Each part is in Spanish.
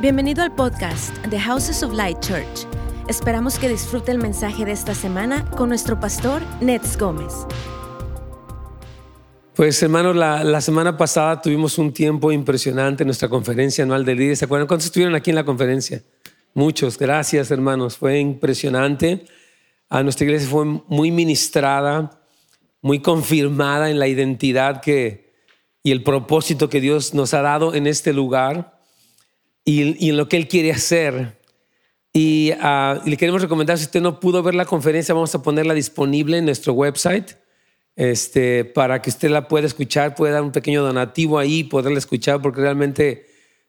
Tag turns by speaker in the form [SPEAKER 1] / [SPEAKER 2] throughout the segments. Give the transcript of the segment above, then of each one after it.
[SPEAKER 1] Bienvenido al podcast The Houses of Light Church. Esperamos que disfrute el mensaje de esta semana con nuestro pastor Nets Gómez.
[SPEAKER 2] Pues hermanos, la, semana pasada tuvimos un tiempo impresionante en nuestra conferencia anual de líderes. ¿Se acuerdan cuántos estuvieron aquí en la conferencia? Muchos, gracias hermanos, fue impresionante. A nuestra iglesia fue muy ministrada, muy confirmada en la identidad que, y el propósito que Dios nos ha dado en este lugar y, en lo que Él quiere hacer. Y, uh, le queremos recomendar, si usted no pudo ver la conferencia, vamos a ponerla disponible en nuestro website este, para que usted la pueda escuchar, pueda dar un pequeño donativo ahí, poderla escuchar, porque realmente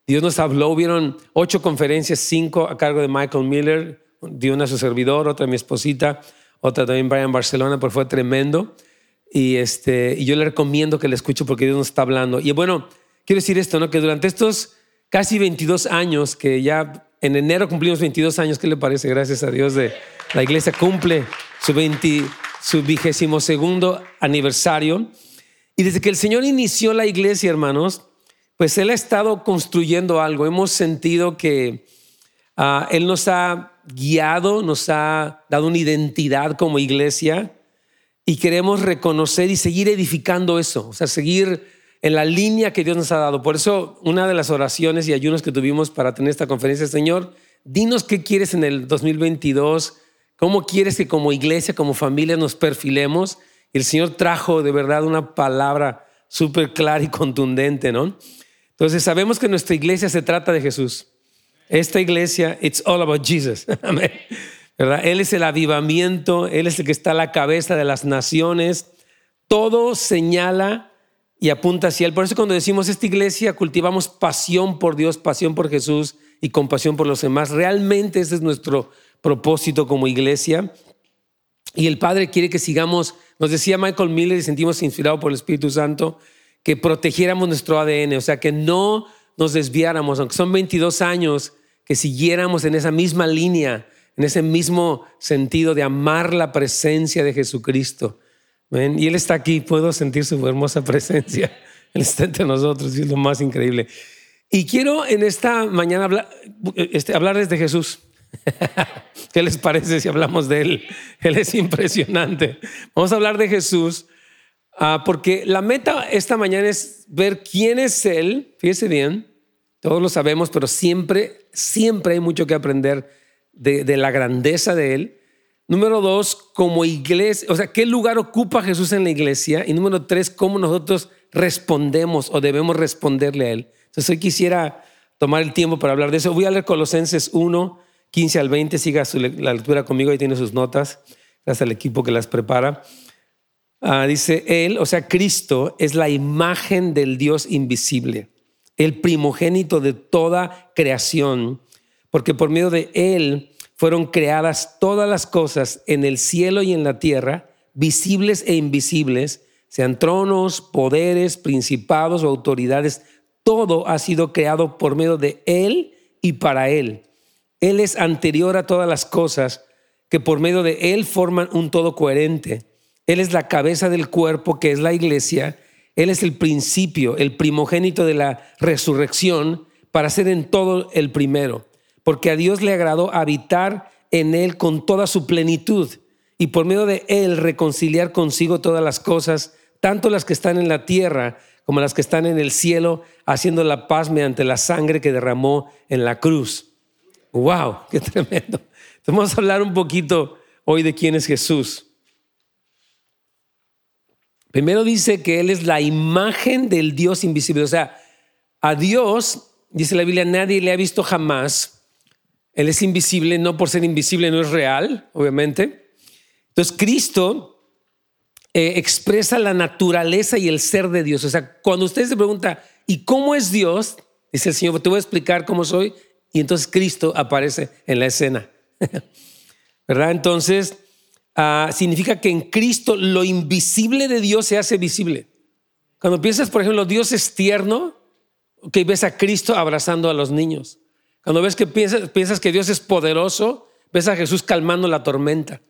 [SPEAKER 2] Dios nos habló. Hubieron ocho conferencias, cinco a cargo de Michael Miller, dio una a su servidor, otra a mi esposita, otra también Brian Barcelona, porque fue tremendo. Y, este, y yo le recomiendo que la escuche porque Dios nos está hablando. Y bueno, quiero decir esto, ¿no? que durante estos casi 22 años, que ya en enero cumplimos 22 años, ¿qué le parece? Gracias a Dios de la iglesia cumple su, 20, su vigésimo segundo aniversario. Y desde que el Señor inició la iglesia, hermanos, pues Él ha estado construyendo algo. Hemos sentido que uh, Él nos ha guiado, nos ha dado una identidad como iglesia y queremos reconocer y seguir edificando eso, o sea, seguir en la línea que Dios nos ha dado. Por eso, una de las oraciones y ayunos que tuvimos para tener esta conferencia, Señor, dinos qué quieres en el 2022, cómo quieres que como iglesia, como familia nos perfilemos. Y el Señor trajo de verdad una palabra súper clara y contundente, ¿no? Entonces, sabemos que nuestra iglesia se trata de Jesús. Esta iglesia, it's all about Jesus. Amén. ¿Verdad? Él es el avivamiento, Él es el que está a la cabeza de las naciones. Todo señala y apunta hacia Él. Por eso cuando decimos esta iglesia cultivamos pasión por Dios, pasión por Jesús y compasión por los demás. Realmente ese es nuestro propósito como iglesia. Y el Padre quiere que sigamos, nos decía Michael Miller y sentimos inspirado por el Espíritu Santo, que protegiéramos nuestro ADN, o sea, que no nos desviáramos, aunque son 22 años, que siguiéramos en esa misma línea, en ese mismo sentido de amar la presencia de Jesucristo y Él está aquí, puedo sentir su hermosa presencia. Él está entre nosotros y es lo más increíble. Y quiero en esta mañana hablar, este, hablarles de Jesús. ¿Qué les parece si hablamos de Él? Él es impresionante. Vamos a hablar de Jesús uh, porque la meta esta mañana es ver quién es Él. Fíjese bien, todos lo sabemos, pero siempre, siempre hay mucho que aprender de, de la grandeza de Él Número dos, como iglesia, o sea, ¿qué lugar ocupa Jesús en la iglesia? Y número tres, ¿cómo nosotros respondemos o debemos responderle a Él? Entonces hoy quisiera tomar el tiempo para hablar de eso. Voy a leer Colosenses 1, 15 al 20. Siga la lectura conmigo, ahí tiene sus notas. Gracias al equipo que las prepara. Ah, dice Él, o sea, Cristo es la imagen del Dios invisible, el primogénito de toda creación, porque por medio de Él fueron creadas todas las cosas en el cielo y en la tierra, visibles e invisibles, sean tronos, poderes, principados o autoridades, todo ha sido creado por medio de Él y para Él. Él es anterior a todas las cosas que por medio de Él forman un todo coherente. Él es la cabeza del cuerpo que es la iglesia. Él es el principio, el primogénito de la resurrección para ser en todo el primero porque a Dios le agradó habitar en él con toda su plenitud y por medio de él reconciliar consigo todas las cosas, tanto las que están en la tierra como las que están en el cielo, haciendo la paz mediante la sangre que derramó en la cruz. ¡Wow! ¡Qué tremendo! vamos a hablar un poquito hoy de quién es Jesús. Primero dice que Él es la imagen del Dios invisible. O sea, a Dios, dice la Biblia, nadie le ha visto jamás él es invisible, no por ser invisible, no es real, obviamente. Entonces, Cristo eh, expresa la naturaleza y el ser de Dios. O sea, cuando usted se pregunta, ¿y cómo es Dios? Dice el Señor, te voy a explicar cómo soy. Y entonces Cristo aparece en la escena. ¿Verdad? Entonces, ah, significa que en Cristo lo invisible de Dios se hace visible. Cuando piensas, por ejemplo, Dios es tierno, que ves a Cristo abrazando a los niños. Cuando ves que piensas, que Dios es poderoso, ves a Jesús calmando la tormenta.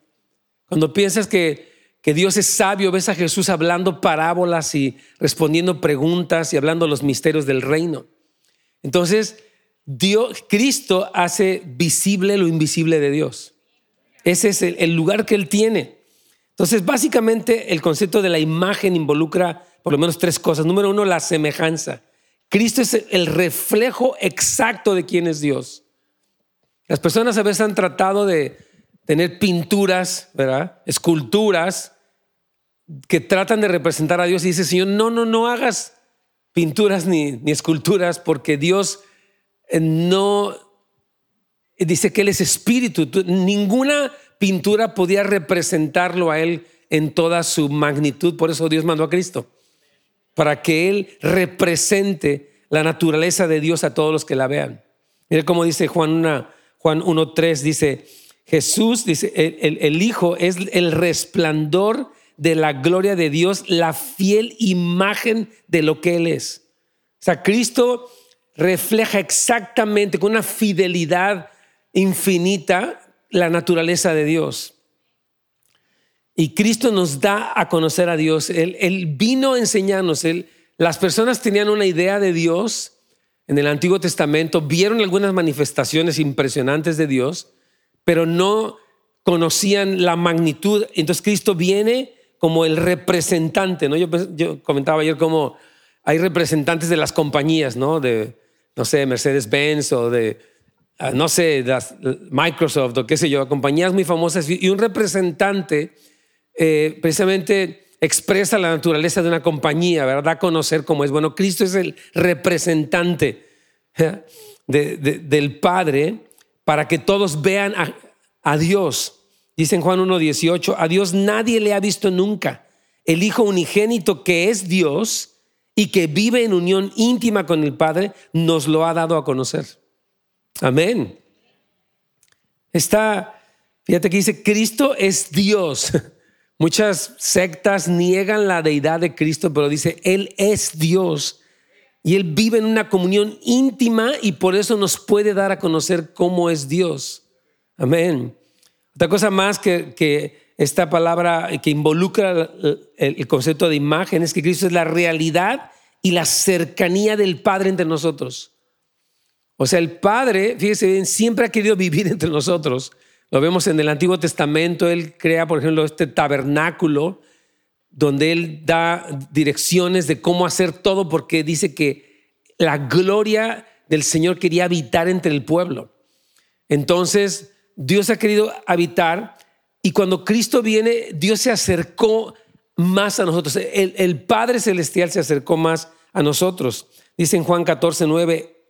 [SPEAKER 2] Cuando piensas que, que Dios es sabio, ves a Jesús hablando parábolas y respondiendo preguntas y hablando los misterios del reino. Entonces, Dios, Cristo hace visible lo invisible de Dios. Ese es el, lugar que Él tiene. Entonces, básicamente, el concepto de la imagen involucra por lo menos tres cosas. Número uno, la semejanza. Cristo es el reflejo exacto de quién es Dios. Las personas a veces han tratado de tener pinturas, ¿verdad? Esculturas que tratan de representar a Dios y dice, Señor, no, no, no hagas pinturas ni, ni esculturas porque Dios eh, no dice que Él es espíritu. Ninguna pintura podía representarlo a Él en toda su magnitud. Por eso Dios mandó a Cristo, para que Él represente la naturaleza de Dios a todos los que la vean. Mire cómo dice Juan, Juan 1.3, dice, Jesús, dice, el, el Hijo es el resplandor de la gloria de Dios, la fiel imagen de lo que Él es. O sea, Cristo refleja exactamente con una fidelidad infinita la naturaleza de Dios. Y Cristo nos da a conocer a Dios. Él, vino a enseñarnos. las personas tenían una idea de Dios en el Antiguo Testamento, vieron algunas manifestaciones impresionantes de Dios, pero no conocían la magnitud. Entonces Cristo viene como el representante, ¿no? Yo, comentaba ayer cómo hay representantes de las compañías, ¿no? De, no sé, Mercedes-Benz o de, ah, no sé, Microsoft o qué sé yo, compañías muy famosas y un representante eh, precisamente expresa la naturaleza de una compañía, ¿verdad? Conocer cómo es. Bueno, Cristo es el representante del Padre para que todos vean a, a Dios. Dice en Juan 1.18, a Dios nadie le ha visto nunca. El Hijo unigénito que es Dios y que vive en unión íntima con el Padre, nos lo ha dado a conocer. Amén. Está, fíjate que dice, Cristo es Dios. Muchas sectas niegan la deidad de Cristo, pero dice, Él es Dios. Y Él vive en una comunión íntima y por eso nos puede dar a conocer cómo es Dios. Amén. Otra cosa más que, que esta palabra que involucra el concepto de imagen es que Cristo es la realidad y la cercanía del Padre entre nosotros. O sea, el Padre, fíjese bien, siempre ha querido vivir entre nosotros. Lo vemos en el Antiguo Testamento, Él crea, por ejemplo, este tabernáculo donde Él da direcciones de cómo hacer todo porque dice que la gloria del Señor quería habitar entre el pueblo. Entonces, Dios ha querido habitar y cuando Cristo viene, Dios se acercó más a nosotros. El, Padre Celestial se acercó más a nosotros. Dice en Juan 14, 9,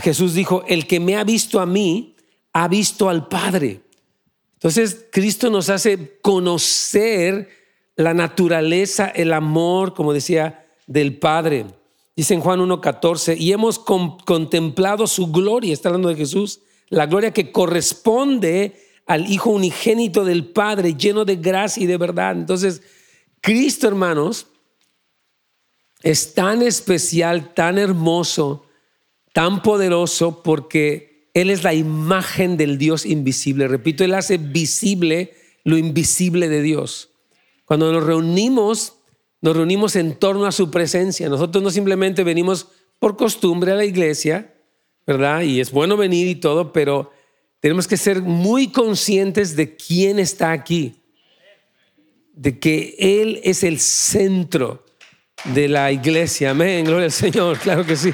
[SPEAKER 2] Jesús dijo, el que me ha visto a mí, ha visto al Padre. Entonces, Cristo nos hace conocer la naturaleza, el amor, como decía, del Padre. Dice en Juan 1.14, y hemos contemplado su gloria, está hablando de Jesús, la gloria que corresponde al Hijo unigénito del Padre, lleno de gracia y de verdad. Entonces, Cristo, hermanos, es tan especial, tan hermoso, tan poderoso, porque Él es la imagen del Dios invisible. Repito, Él hace visible lo invisible de Dios. Cuando nos reunimos, nos reunimos en torno a su presencia. Nosotros no simplemente venimos por costumbre a la iglesia, ¿verdad? Y es bueno venir y todo, pero tenemos que ser muy conscientes de quién está aquí, de que Él es el centro de la iglesia. Amén, gloria al Señor, claro que sí.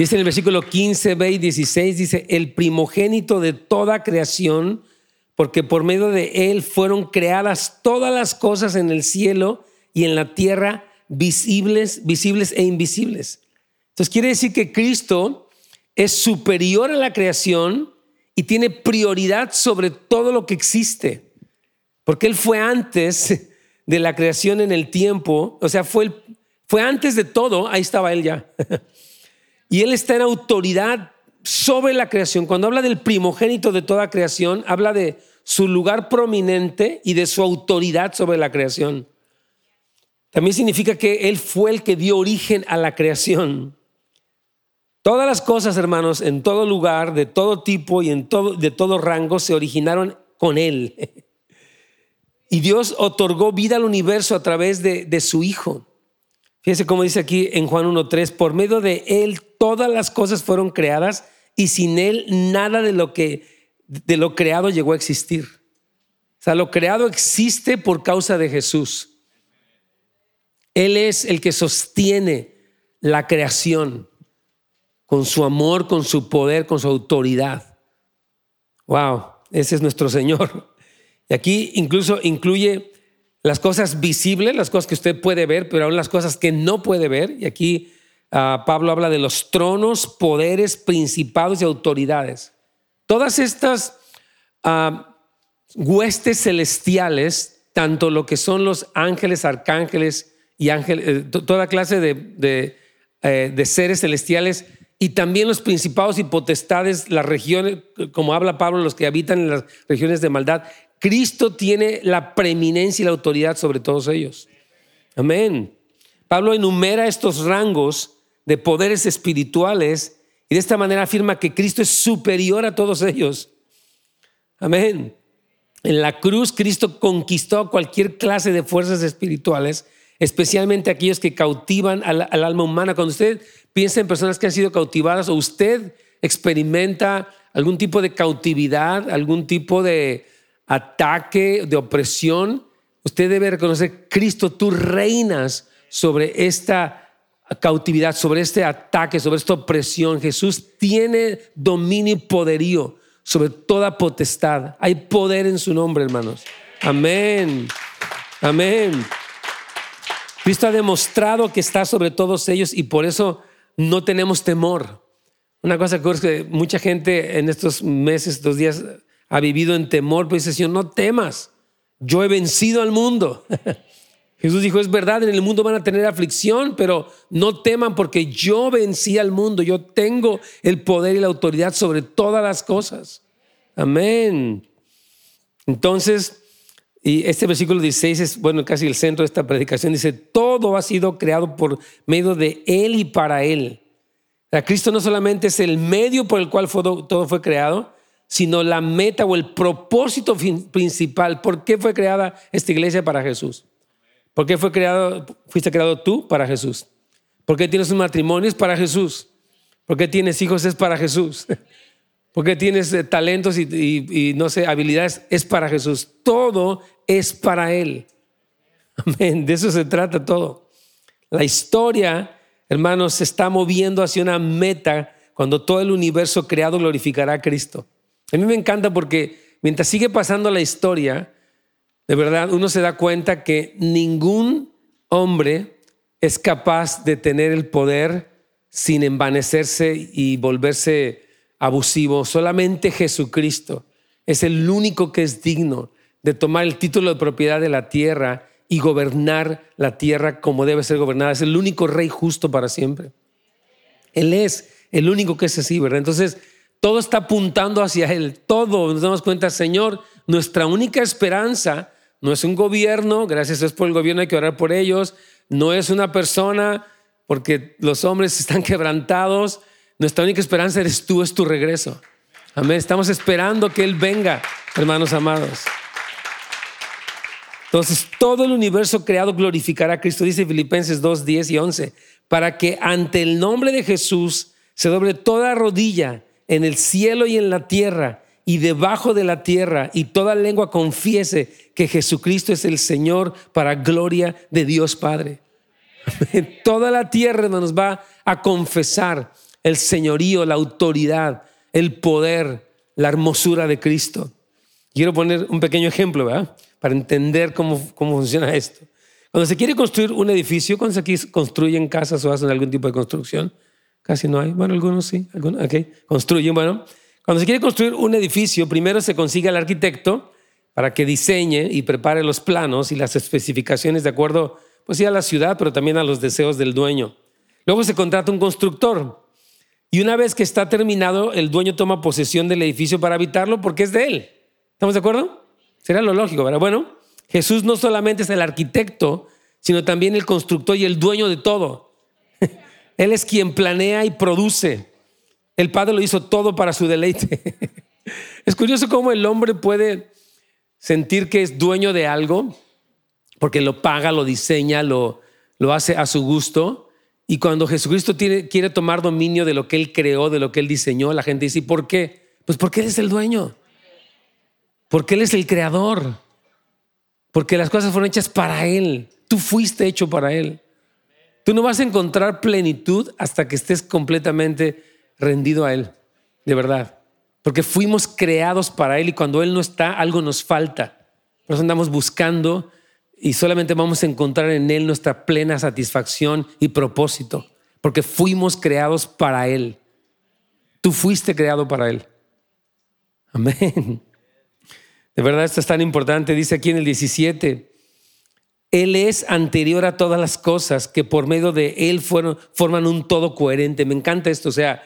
[SPEAKER 2] Dice en el versículo 15, ve y 16, dice, el primogénito de toda creación, porque por medio de Él fueron creadas todas las cosas en el cielo y en la tierra, visibles, visibles e invisibles. Entonces quiere decir que Cristo es superior a la creación y tiene prioridad sobre todo lo que existe. Porque Él fue antes de la creación en el tiempo, o sea, fue, fue antes de todo, ahí estaba Él ya. y Él está en autoridad sobre la creación. Cuando habla del primogénito de toda creación, habla de su lugar prominente y de su autoridad sobre la creación. También significa que Él fue el que dio origen a la creación. Todas las cosas, hermanos, en todo lugar, de todo tipo y en todo, de todo rango, se originaron con Él. Y Dios otorgó vida al universo a través de, su Hijo. Fíjese cómo dice aquí en Juan 1.3, por medio de Él todas las cosas fueron creadas y sin Él nada de lo que de lo creado llegó a existir. O sea, lo creado existe por causa de Jesús. Él es el que sostiene la creación con su amor, con su poder, con su autoridad. Wow, ese es nuestro Señor. Y aquí incluso incluye las cosas visibles, las cosas que usted puede ver, pero aún las cosas que no puede ver. Y aquí ah, Pablo habla de los tronos, poderes, principados y autoridades. Todas estas ah, huestes celestiales, tanto lo que son los ángeles, arcángeles y ángeles, eh, toda clase de, eh, de seres celestiales, y también los principados y potestades, las regiones, como habla Pablo, los que habitan en las regiones de maldad, Cristo tiene la preeminencia y la autoridad sobre todos ellos. Amén. Pablo enumera estos rangos de poderes espirituales y de esta manera afirma que Cristo es superior a todos ellos. Amén. En la cruz Cristo conquistó cualquier clase de fuerzas espirituales, especialmente aquellos que cautivan al, al, alma humana. Cuando usted piensa en personas que han sido cautivadas o usted experimenta algún tipo de cautividad, algún tipo de, ataque, de opresión, usted debe reconocer, Cristo, tú reinas sobre esta cautividad, sobre este ataque, sobre esta opresión. Jesús tiene dominio y poderío sobre toda potestad. Hay poder en su nombre, hermanos. Amén. Amén. Cristo ha demostrado que está sobre todos ellos y por eso no tenemos temor. Una cosa que mucha gente en estos meses, estos días, ha vivido en temor, pues dice, Señor, no temas, yo he vencido al mundo. Jesús dijo, es verdad, en el mundo van a tener aflicción, pero no teman porque yo vencí al mundo, yo tengo el poder y la autoridad sobre todas las cosas. Amén. Entonces, y este versículo 16 es, bueno, casi el centro de esta predicación, dice, todo ha sido creado por medio de Él y para Él. O Cristo no solamente es el medio por el cual todo fue creado, sino la meta o el propósito principal. ¿Por qué fue creada esta iglesia para Jesús? ¿Por qué fue creado, fuiste creado tú para Jesús? ¿Por qué tienes un matrimonio? Es para Jesús. ¿Por qué tienes hijos? Es para Jesús. ¿Por qué tienes eh, talentos y, y no sé, habilidades? Es para Jesús. Todo es para Él. Amén. De eso se trata todo. La historia, hermanos, se está moviendo hacia una meta cuando todo el universo creado glorificará a Cristo. A mí me encanta porque mientras sigue pasando la historia, de verdad uno se da cuenta que ningún hombre es capaz de tener el poder sin envanecerse y volverse abusivo. Solamente Jesucristo es el único que es digno de tomar el título de propiedad de la tierra y gobernar la tierra como debe ser gobernada. Es el único rey justo para siempre. Él es el único que es así, ¿verdad? Entonces, todo está apuntando hacia Él. Todo, nos damos cuenta, Señor, nuestra única esperanza no es un gobierno, gracias es por el gobierno, hay que orar por ellos. No es una persona, porque los hombres están quebrantados. Nuestra única esperanza eres tú, es tu regreso. Amén. Estamos esperando que Él venga, hermanos amados. Entonces, todo el universo creado glorificará a Cristo, dice Filipenses 2, 10 y 11, para que ante el nombre de Jesús se doble toda rodilla en el cielo y en la tierra y debajo de la tierra, y toda lengua confiese que Jesucristo es el Señor para gloria de Dios Padre. Toda la tierra nos va a confesar el señorío, la autoridad, el poder, la hermosura de Cristo. Quiero poner un pequeño ejemplo, ¿verdad? Para entender cómo, cómo funciona esto. Cuando se quiere construir un edificio, cuando se construyen casas o hacen algún tipo de construcción, Casi no hay. Bueno, algunos sí. Algunos, okay. Construyen. Bueno, cuando se quiere construir un edificio, primero se consigue al arquitecto para que diseñe y prepare los planos y las especificaciones de acuerdo, pues sí, a la ciudad, pero también a los deseos del dueño. Luego se contrata un constructor. Y una vez que está terminado, el dueño toma posesión del edificio para habitarlo porque es de él. ¿Estamos de acuerdo? Será lo lógico, ¿verdad? Bueno, Jesús no solamente es el arquitecto, sino también el constructor y el dueño de todo. Él es quien planea y produce. El Padre lo hizo todo para su deleite. Es curioso cómo el hombre puede sentir que es dueño de algo, porque lo paga, lo diseña, lo, lo hace a su gusto. Y cuando Jesucristo quiere tomar dominio de lo que Él creó, de lo que Él diseñó, la gente dice, ¿y por qué? Pues porque Él es el dueño. Porque Él es el creador. Porque las cosas fueron hechas para Él. Tú fuiste hecho para Él. Tú no vas a encontrar plenitud hasta que estés completamente rendido a Él. De verdad. Porque fuimos creados para Él y cuando Él no está, algo nos falta. Por eso andamos buscando y solamente vamos a encontrar en Él nuestra plena satisfacción y propósito. Porque fuimos creados para Él. Tú fuiste creado para Él. Amén. De verdad, esto es tan importante. Dice aquí en el 17, Él es anterior a todas las cosas que por medio de Él forman un todo coherente. Me encanta esto. O sea,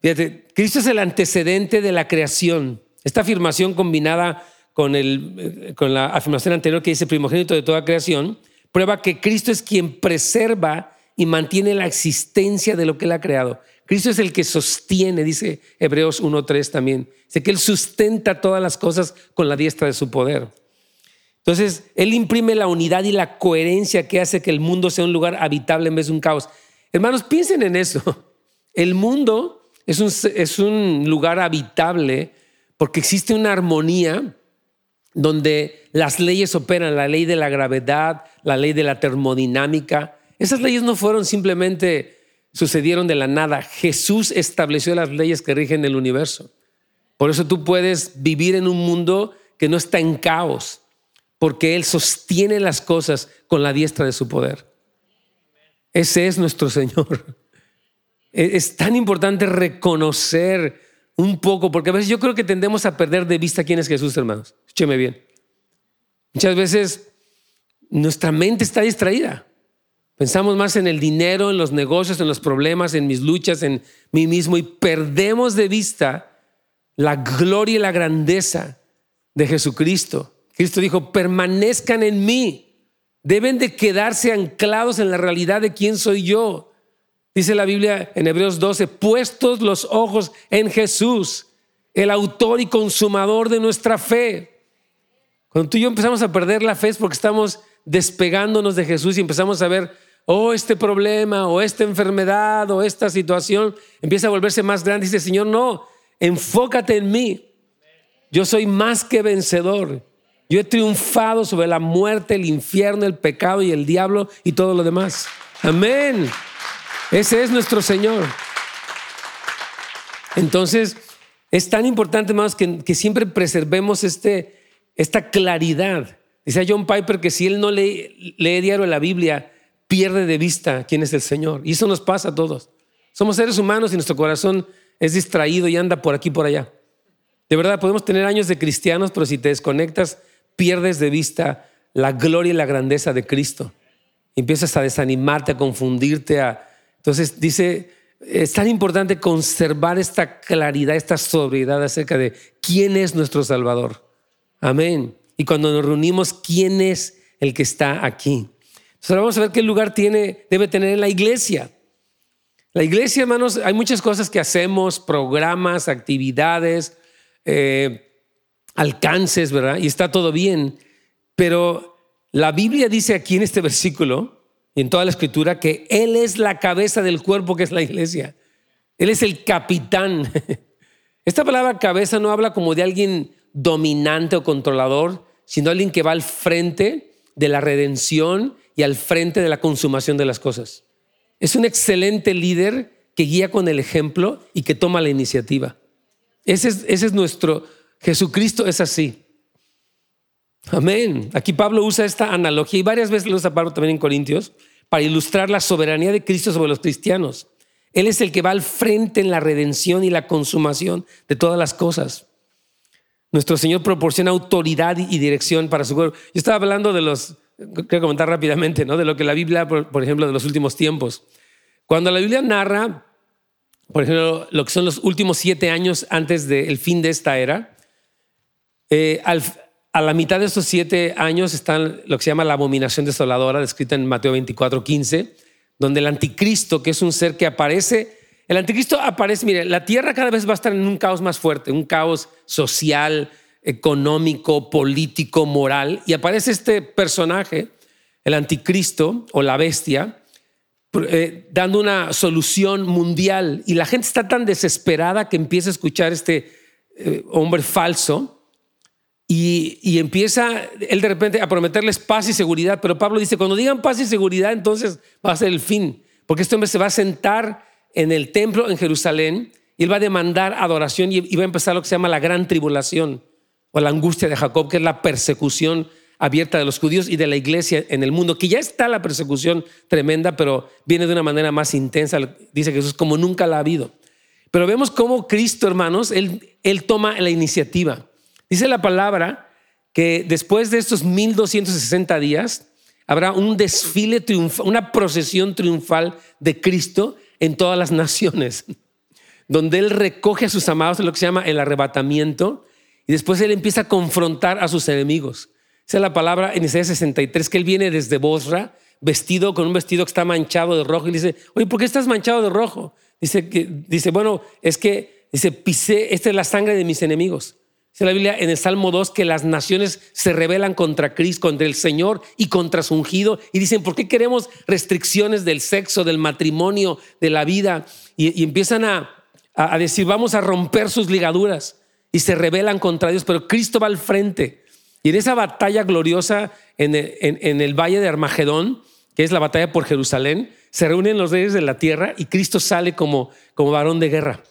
[SPEAKER 2] fíjate, Cristo es el antecedente de la creación. Esta afirmación combinada con, el, con la afirmación anterior que dice primogénito de toda creación, prueba que Cristo es quien preserva y mantiene la existencia de lo que Él ha creado. Cristo es el que sostiene, dice Hebreos 1.3 también. Dice que Él sustenta todas las cosas con la diestra de su poder. Entonces, Él imprime la unidad y la coherencia que hace que el mundo sea un lugar habitable en vez de un caos. Hermanos, piensen en eso. El mundo es un, es un lugar habitable porque existe una armonía donde las leyes operan, la ley de la gravedad, la ley de la termodinámica. Esas leyes no fueron simplemente, sucedieron de la nada. Jesús estableció las leyes que rigen el universo. Por eso tú puedes vivir en un mundo que no está en caos, porque Él sostiene las cosas con la diestra de su poder. Ese es nuestro Señor. Es tan importante reconocer un poco, porque a veces yo creo que tendemos a perder de vista quién es Jesús, hermanos. Escúcheme bien. Muchas veces nuestra mente está distraída. Pensamos más en el dinero, en los negocios, en los problemas, en mis luchas, en mí mismo y perdemos de vista la gloria y la grandeza de Jesucristo. Cristo dijo, permanezcan en mí. Deben de quedarse anclados en la realidad de quién soy yo. Dice la Biblia en Hebreos 12, puestos los ojos en Jesús, el autor y consumador de nuestra fe. Cuando tú y yo empezamos a perder la fe es porque estamos despegándonos de Jesús y empezamos a ver, oh, este problema, o esta enfermedad, o esta situación, empieza a volverse más grande. Dice, Señor, no, enfócate en mí. Yo soy más que vencedor. Yo he triunfado sobre la muerte, el infierno, el pecado y el diablo y todo lo demás. Amén. Ese es nuestro Señor. Entonces, es tan importante, más que, siempre preservemos este, esta claridad. Dice John Piper que si él no lee, lee diario la Biblia, pierde de vista quién es el Señor. Y eso nos pasa a todos. Somos seres humanos y nuestro corazón es distraído y anda por aquí por allá. De verdad, podemos tener años de cristianos, pero si te desconectas, pierdes de vista la gloria y la grandeza de Cristo. Empiezas a desanimarte, a confundirte, a, entonces dice, es tan importante conservar esta claridad, esta sobriedad acerca de quién es nuestro Salvador. Amén. Y cuando nos reunimos, ¿quién es el que está aquí? Entonces ahora vamos a ver qué lugar tiene, debe tener en la iglesia. La iglesia, hermanos, hay muchas cosas que hacemos, programas, actividades, eh, alcances, ¿verdad? Y está todo bien. Pero la Biblia dice aquí en este versículo, en toda la escritura que Él es la cabeza del cuerpo que es la iglesia. Él es el capitán. Esta palabra cabeza no habla como de alguien dominante o controlador, sino alguien que va al frente de la redención y al frente de la consumación de las cosas. Es un excelente líder que guía con el ejemplo y que toma la iniciativa. Ese es, ese es nuestro, Jesucristo es así. Amén. Aquí Pablo usa esta analogía y varias veces lo usa Pablo también en Corintios para ilustrar la soberanía de Cristo sobre los cristianos. Él es el que va al frente en la redención y la consumación de todas las cosas. Nuestro Señor proporciona autoridad y dirección para su cuerpo. Yo estaba hablando de los, quiero comentar rápidamente, ¿no? de lo que la Biblia, por, ejemplo, de los últimos tiempos. Cuando la Biblia narra, por ejemplo, lo que son los últimos siete años antes del fin de esta era, eh, a la mitad de estos siete años están lo que se llama la abominación desoladora, descrita en Mateo 24, 15, donde el anticristo, que es un ser que aparece, el anticristo aparece, mire, la tierra cada vez va a estar en un caos más fuerte, un caos social, económico, político, moral, y aparece este personaje el anticristo o la bestia, eh, dando una solución mundial. Y la gente está tan desesperada que empieza a escuchar este eh, hombre falso y, empieza él de repente a prometerles paz y seguridad. Pero Pablo dice, cuando digan paz y seguridad, entonces va a ser el fin. Porque este hombre se va a sentar en el templo en Jerusalén y él va a demandar adoración y va a empezar lo que se llama la gran tribulación o la angustia de Jacob, que es la persecución abierta de los judíos y de la iglesia en el mundo, que ya está la persecución tremenda, pero viene de una manera más intensa, dice Jesús, como nunca la ha habido. Pero vemos cómo Cristo, hermanos, él, él toma la iniciativa. Dice la palabra que después de estos 1260 días habrá un desfile triunfal, una procesión triunfal de Cristo en todas las naciones, donde Él recoge a sus amados en lo que se llama el arrebatamiento y después Él empieza a confrontar a sus enemigos. Es la palabra en Isaías 63, que él viene desde Bosra, vestido con un vestido que está manchado de rojo, y dice, oye, ¿por qué estás manchado de rojo? Dice, que, dice bueno, es que, dice, pisé, esta es la sangre de mis enemigos. Dice la Biblia en el Salmo 2 que las naciones se rebelan contra Cristo, contra el Señor y contra su ungido. Y dicen, ¿por qué queremos restricciones del sexo, del matrimonio, de la vida? Y, empiezan a, a decir, vamos a romper sus ligaduras. Y se rebelan contra Dios, pero Cristo va al frente y en esa batalla gloriosa en el, valle de Armagedón, que es la batalla por Jerusalén, se reúnen los reyes de la tierra y Cristo sale como, como varón de guerra.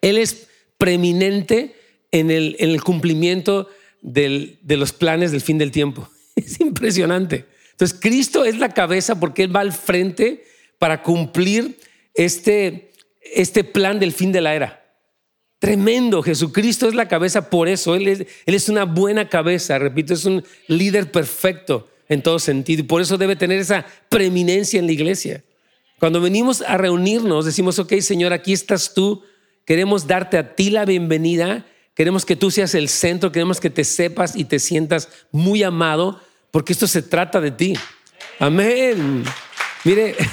[SPEAKER 2] Él es preeminente en el, en el cumplimiento de los planes del fin del tiempo. Es impresionante. Entonces, Cristo es la cabeza porque Él va al frente para cumplir este, este plan del fin de la era. Tremendo, Jesucristo es la cabeza por eso, él es, él es una buena cabeza, repito, es un líder perfecto en todo sentido y por eso debe tener esa preeminencia en la iglesia. Cuando venimos a reunirnos, decimos, ok, Señor, aquí estás tú, queremos darte a ti la bienvenida, queremos que tú seas el centro, queremos que te sepas y te sientas muy amado, porque esto se trata de ti. Amén. Mire,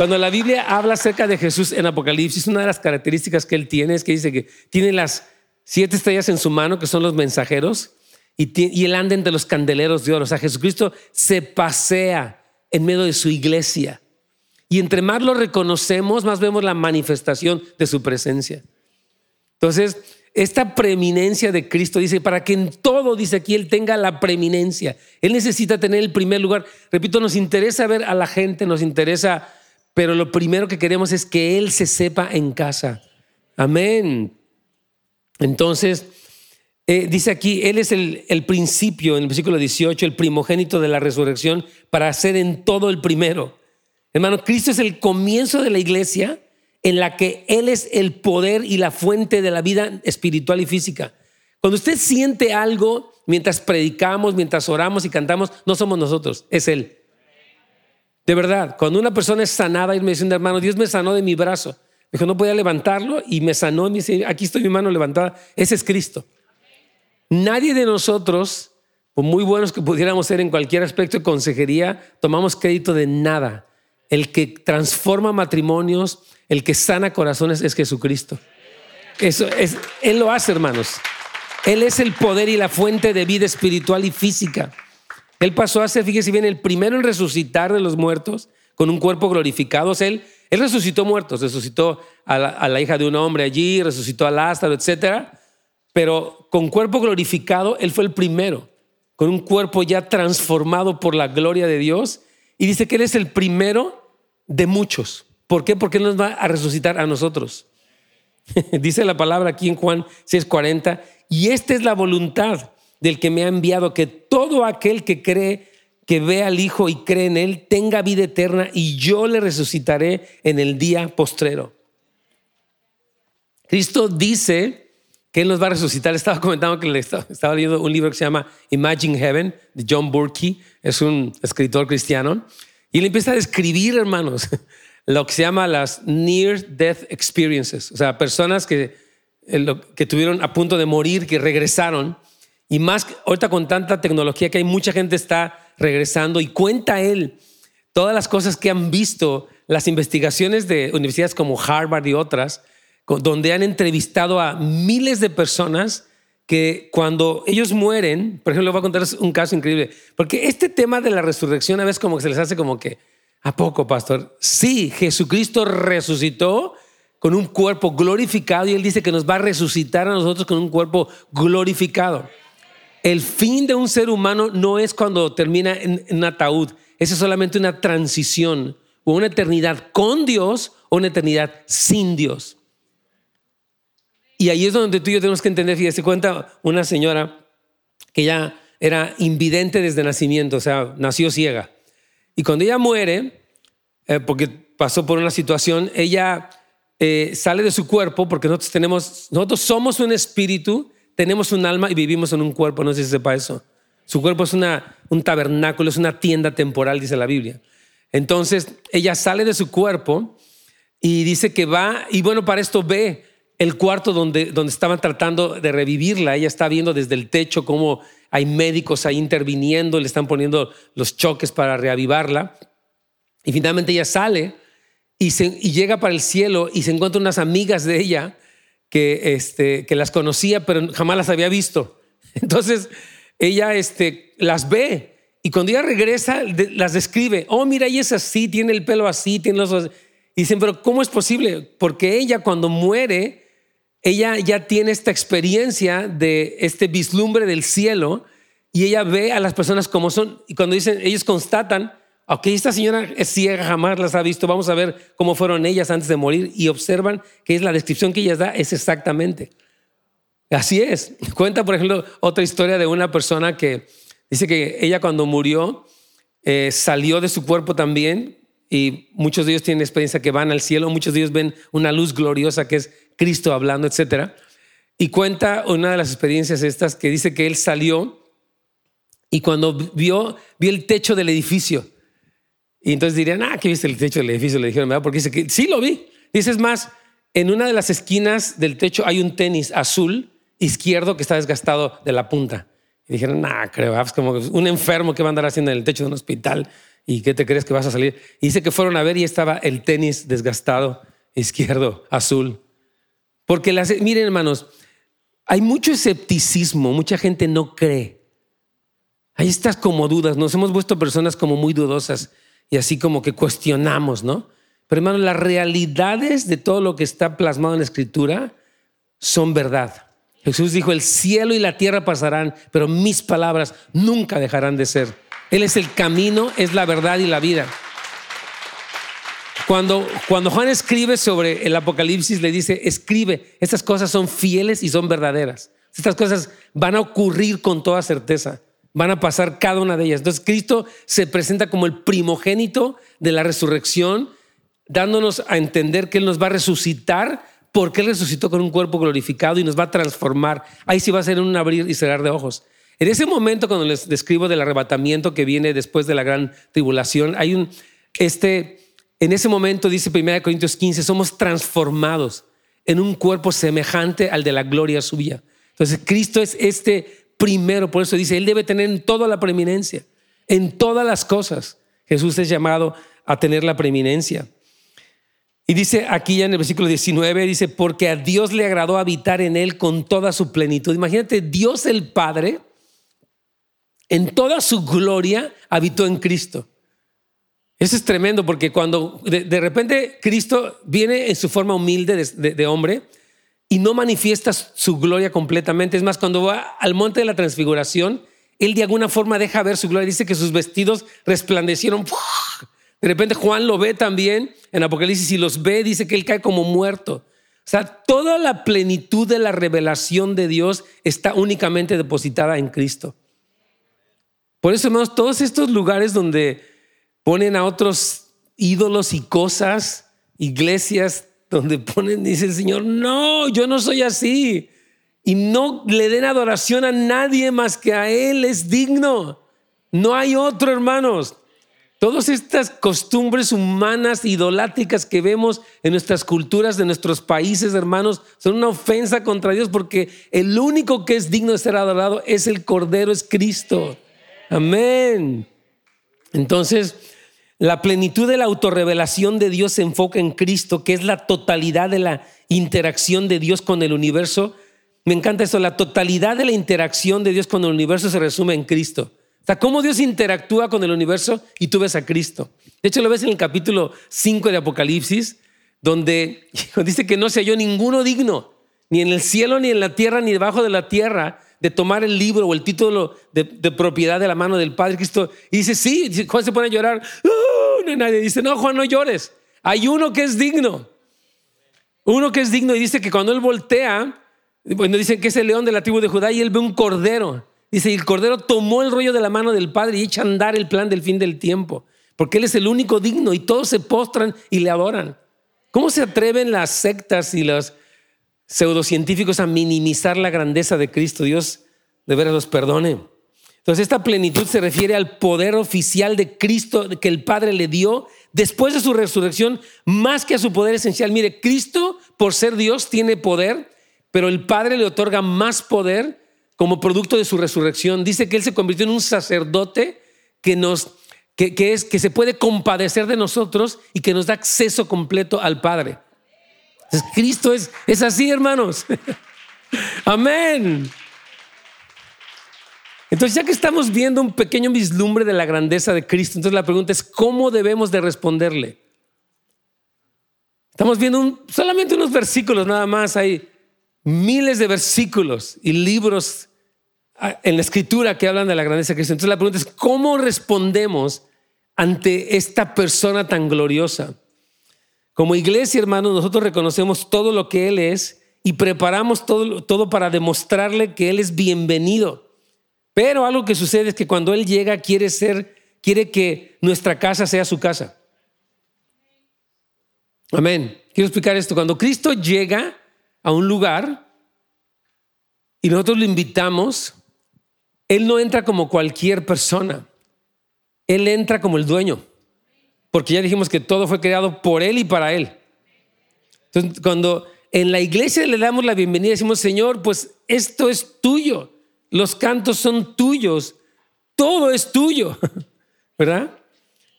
[SPEAKER 2] Cuando la Biblia habla acerca de Jesús en Apocalipsis, una de las características que él tiene es que dice que tiene las siete estrellas en su mano, que son los mensajeros, y, él anda entre los candeleros de oro. O sea, Jesucristo se pasea en medio de su iglesia. Y entre más lo reconocemos, más vemos la manifestación de su presencia. Entonces, esta preeminencia de Cristo dice, para que en todo, dice aquí, Él tenga la preeminencia. Él necesita tener el primer lugar. Repito, nos interesa ver a la gente, nos interesa pero lo primero que queremos es que Él se sepa en casa. Amén. Entonces, eh, dice aquí, Él es el, el, principio, en el versículo 18, el primogénito de la resurrección para ser en todo el primero. Hermano, Cristo es el comienzo de la iglesia en la que Él es el poder y la fuente de la vida espiritual y física. Cuando usted siente algo mientras predicamos, mientras oramos y cantamos, no somos nosotros, es Él. De verdad, cuando una persona es sanada y me hermano, Dios me sanó de mi brazo. Me dijo, no podía levantarlo y me sanó y me dice, aquí estoy mi mano levantada. Ese es Cristo. Nadie de nosotros, por muy buenos que pudiéramos ser en cualquier aspecto de consejería, tomamos crédito de nada. El que transforma matrimonios, el que sana corazones es Jesucristo. Eso es, Él lo hace, hermanos. Él es el poder y la fuente de vida espiritual y física. Él pasó a ser, fíjese bien, el primero en resucitar de los muertos con un cuerpo glorificado. él, él resucitó muertos, resucitó a la, hija de un hombre allí, resucitó a Lázaro, etc. Pero con cuerpo glorificado, Él fue el primero, con un cuerpo ya transformado por la gloria de Dios. Y dice que Él es el primero de muchos. ¿Por qué? Porque nos va a resucitar a nosotros. dice la palabra aquí en Juan 6:40, y esta es la voluntad del que me ha enviado, que todo aquel que cree, que ve al Hijo y cree en Él, tenga vida eterna y yo le resucitaré en el día postrero. Cristo dice que Él nos va a resucitar. Estaba comentando que estaba leyendo un libro que se llama Imagine Heaven de John Burke, es un escritor cristiano, y él empieza a describir, hermanos, lo que se llama las Near Death Experiences, o sea, personas que, que tuvieron a punto de morir, que regresaron. Y más ahorita con tanta tecnología que hay mucha gente está regresando y cuenta él todas las cosas que han visto, las investigaciones de universidades como Harvard y otras, donde han entrevistado a miles de personas que cuando ellos mueren, por ejemplo, voy a contar un caso increíble, porque este tema de la resurrección a veces como que se les hace como que, ¿a poco, pastor? Sí, Jesucristo resucitó con un cuerpo glorificado y Él dice que nos va a resucitar a nosotros con un cuerpo glorificado. El fin de un ser humano no es cuando termina en, ataúd, es solamente una transición o una eternidad con Dios o una eternidad sin Dios. Y ahí es donde tú y yo tenemos que entender, fíjate, cuenta una señora que ya era invidente desde nacimiento, o sea, nació ciega. Y cuando ella muere, eh, porque pasó por una situación, ella eh, sale de su cuerpo, porque nosotros tenemos, nosotros somos un espíritu, tenemos un alma y vivimos en un cuerpo, no sé si sepa eso. Su cuerpo es una, un tabernáculo, es una tienda temporal, dice la Biblia. Entonces, ella sale de su cuerpo y dice que va, y bueno, para esto ve el cuarto donde, donde estaban tratando de revivirla. Ella está viendo desde el techo cómo hay médicos ahí interviniendo, le están poniendo los choques para reavivarla. Y finalmente ella sale y, se, y llega para el cielo y se encuentra unas amigas de ella que, este, que las conocía, pero jamás las había visto. Entonces ella este, las ve y cuando ella regresa las describe. Oh, mira, ella es así, tiene el pelo así, tiene los... Y dicen, pero ¿cómo es posible? Porque ella cuando muere ella ya tiene esta experiencia de este vislumbre del cielo y ella ve a las personas como son. Y cuando dicen, ellos constatan, ok, esta señora es ciega, jamás las ha visto, vamos a ver cómo fueron ellas antes de morir y observan que es la descripción que ellas da, es exactamente. Así es. Cuenta, por ejemplo, otra historia de una persona que dice que ella cuando murió eh, salió de su cuerpo también y muchos de ellos tienen experiencia que van al cielo, muchos de ellos ven una luz gloriosa que es Cristo hablando, etc. Y cuenta una de las experiencias estas que dice que él salió y cuando vio, vio el techo del edificio. Y entonces dirían, ah, ¿qué viste el techo del edificio? Le dijeron, ¿verdad? Porque dice que sí lo vi. Dice, es más, en una de las esquinas del techo hay un tenis azul izquierdo que está desgastado de la punta. Y dijeron, nah, creo, es como un enfermo que va a andar haciendo en el techo de un hospital. ¿Y qué te crees que vas a salir? Y dice que fueron a ver y estaba el tenis desgastado, izquierdo, azul. Porque, las, miren hermanos, hay mucho escepticismo, mucha gente no cree. Hay estas como dudas, nos hemos vuelto personas como muy dudosas y así como que cuestionamos, ¿no? Pero hermanos, las realidades de todo lo que está plasmado en la escritura son verdad. Jesús dijo, el cielo y la tierra pasarán, pero mis palabras nunca dejarán de ser. Él es el camino, es la verdad y la vida. Cuando, cuando Juan escribe sobre el Apocalipsis, le dice, escribe, estas cosas son fieles y son verdaderas. Estas cosas van a ocurrir con toda certeza. Van a pasar cada una de ellas. Entonces Cristo se presenta como el primogénito de la resurrección, dándonos a entender que Él nos va a resucitar porque Él resucitó con un cuerpo glorificado y nos va a transformar. Ahí sí va a ser un abrir y cerrar de ojos. En ese momento, cuando les describo del arrebatamiento que viene después de la gran tribulación, hay un, este, en ese momento, dice 1 Corintios 15, somos transformados en un cuerpo semejante al de la gloria suya. Entonces, Cristo es este primero, por eso dice, Él debe tener en toda la preeminencia, en todas las cosas. Jesús es llamado a tener la preeminencia. Y dice aquí ya en el versículo 19, dice, porque a Dios le agradó habitar en Él con toda su plenitud. Imagínate, Dios el Padre en toda su gloria habitó en Cristo. Eso es tremendo porque cuando de, repente Cristo viene en su forma humilde de, hombre y no manifiesta su gloria completamente. Es más, cuando va al monte de la transfiguración, él de alguna forma deja ver su gloria. Dice que sus vestidos resplandecieron. De repente Juan lo ve también en Apocalipsis y los ve, dice que él cae como muerto. O sea, toda la plenitud de la revelación de Dios está únicamente depositada en Cristo. Por eso, hermanos, todos estos lugares donde ponen a otros ídolos y cosas, iglesias donde ponen, dice el Señor, no, yo no soy así. Y no le den adoración a nadie más que a Él, es digno. No hay otro, hermanos. Todas estas costumbres humanas, idolátricas que vemos en nuestras culturas, de nuestros países, hermanos, son una ofensa contra Dios porque el único que es digno de ser adorado es el Cordero, es Cristo. Amén. Entonces, la plenitud de la autorrevelación de Dios se enfoca en Cristo, que es la totalidad de la interacción de Dios con el universo. me encanta eso, la totalidad de la interacción de Dios con el universo se resume en Cristo. O sea, cómo Dios interactúa con el universo y tú ves a Cristo. De hecho, lo ves en el capítulo 5 de Apocalipsis, donde dice que no se halló ninguno digno, ni en el cielo, ni en la tierra, ni debajo de la tierra, de tomar el libro o el título de, propiedad de la mano del Padre Cristo. Y dice, sí, Juan se pone a llorar. ¡Uh! no, nadie dice, no, Juan, no llores. Hay uno que es digno. Uno que es digno y dice que cuando él voltea, bueno, dicen que es el león de la tribu de Judá y él ve un cordero. Dice, y el cordero tomó el rollo de la mano del Padre y echa a andar el plan del fin del tiempo, porque él es el único digno y todos se postran y le adoran. ¿Cómo se atreven las sectas y los pseudocientíficos a minimizar la grandeza de Cristo? Dios de veras los perdone. Entonces esta plenitud se refiere al poder oficial de Cristo que el Padre le dio después de su resurrección, más que a su poder esencial. Mire, Cristo, por ser Dios, tiene poder pero el Padre le otorga más poder como producto de su resurrección. Dice que Él se convirtió en un sacerdote que nos que, es que se puede compadecer de nosotros y que nos da acceso completo al Padre. Entonces, Cristo es, es así, hermanos. Amén. Entonces, ya que estamos viendo un pequeño vislumbre de la grandeza de Cristo, entonces la pregunta es, ¿cómo debemos de responderle? Estamos viendo solamente unos versículos nada más ahí miles de versículos y libros ah, en la escritura que hablan de la grandeza de Cristo. Entonces la pregunta es, ¿cómo respondemos ante esta persona tan gloriosa? Como iglesia, hermanos, nosotros reconocemos todo lo que Él es y preparamos todo, todo para demostrarle que Él es bienvenido. Pero algo que sucede es que cuando Él llega quiere ser, quiere que nuestra casa sea su casa. Amén. Quiero explicar esto. Cuando Cristo llega, a un lugar y nosotros lo invitamos, Él no entra como cualquier persona, Él entra como el dueño, porque ya dijimos que todo fue creado por Él y para Él. Entonces, cuando en la iglesia le damos la bienvenida, decimos, Señor, pues esto es tuyo, los cantos son tuyos, todo es tuyo, ¿verdad?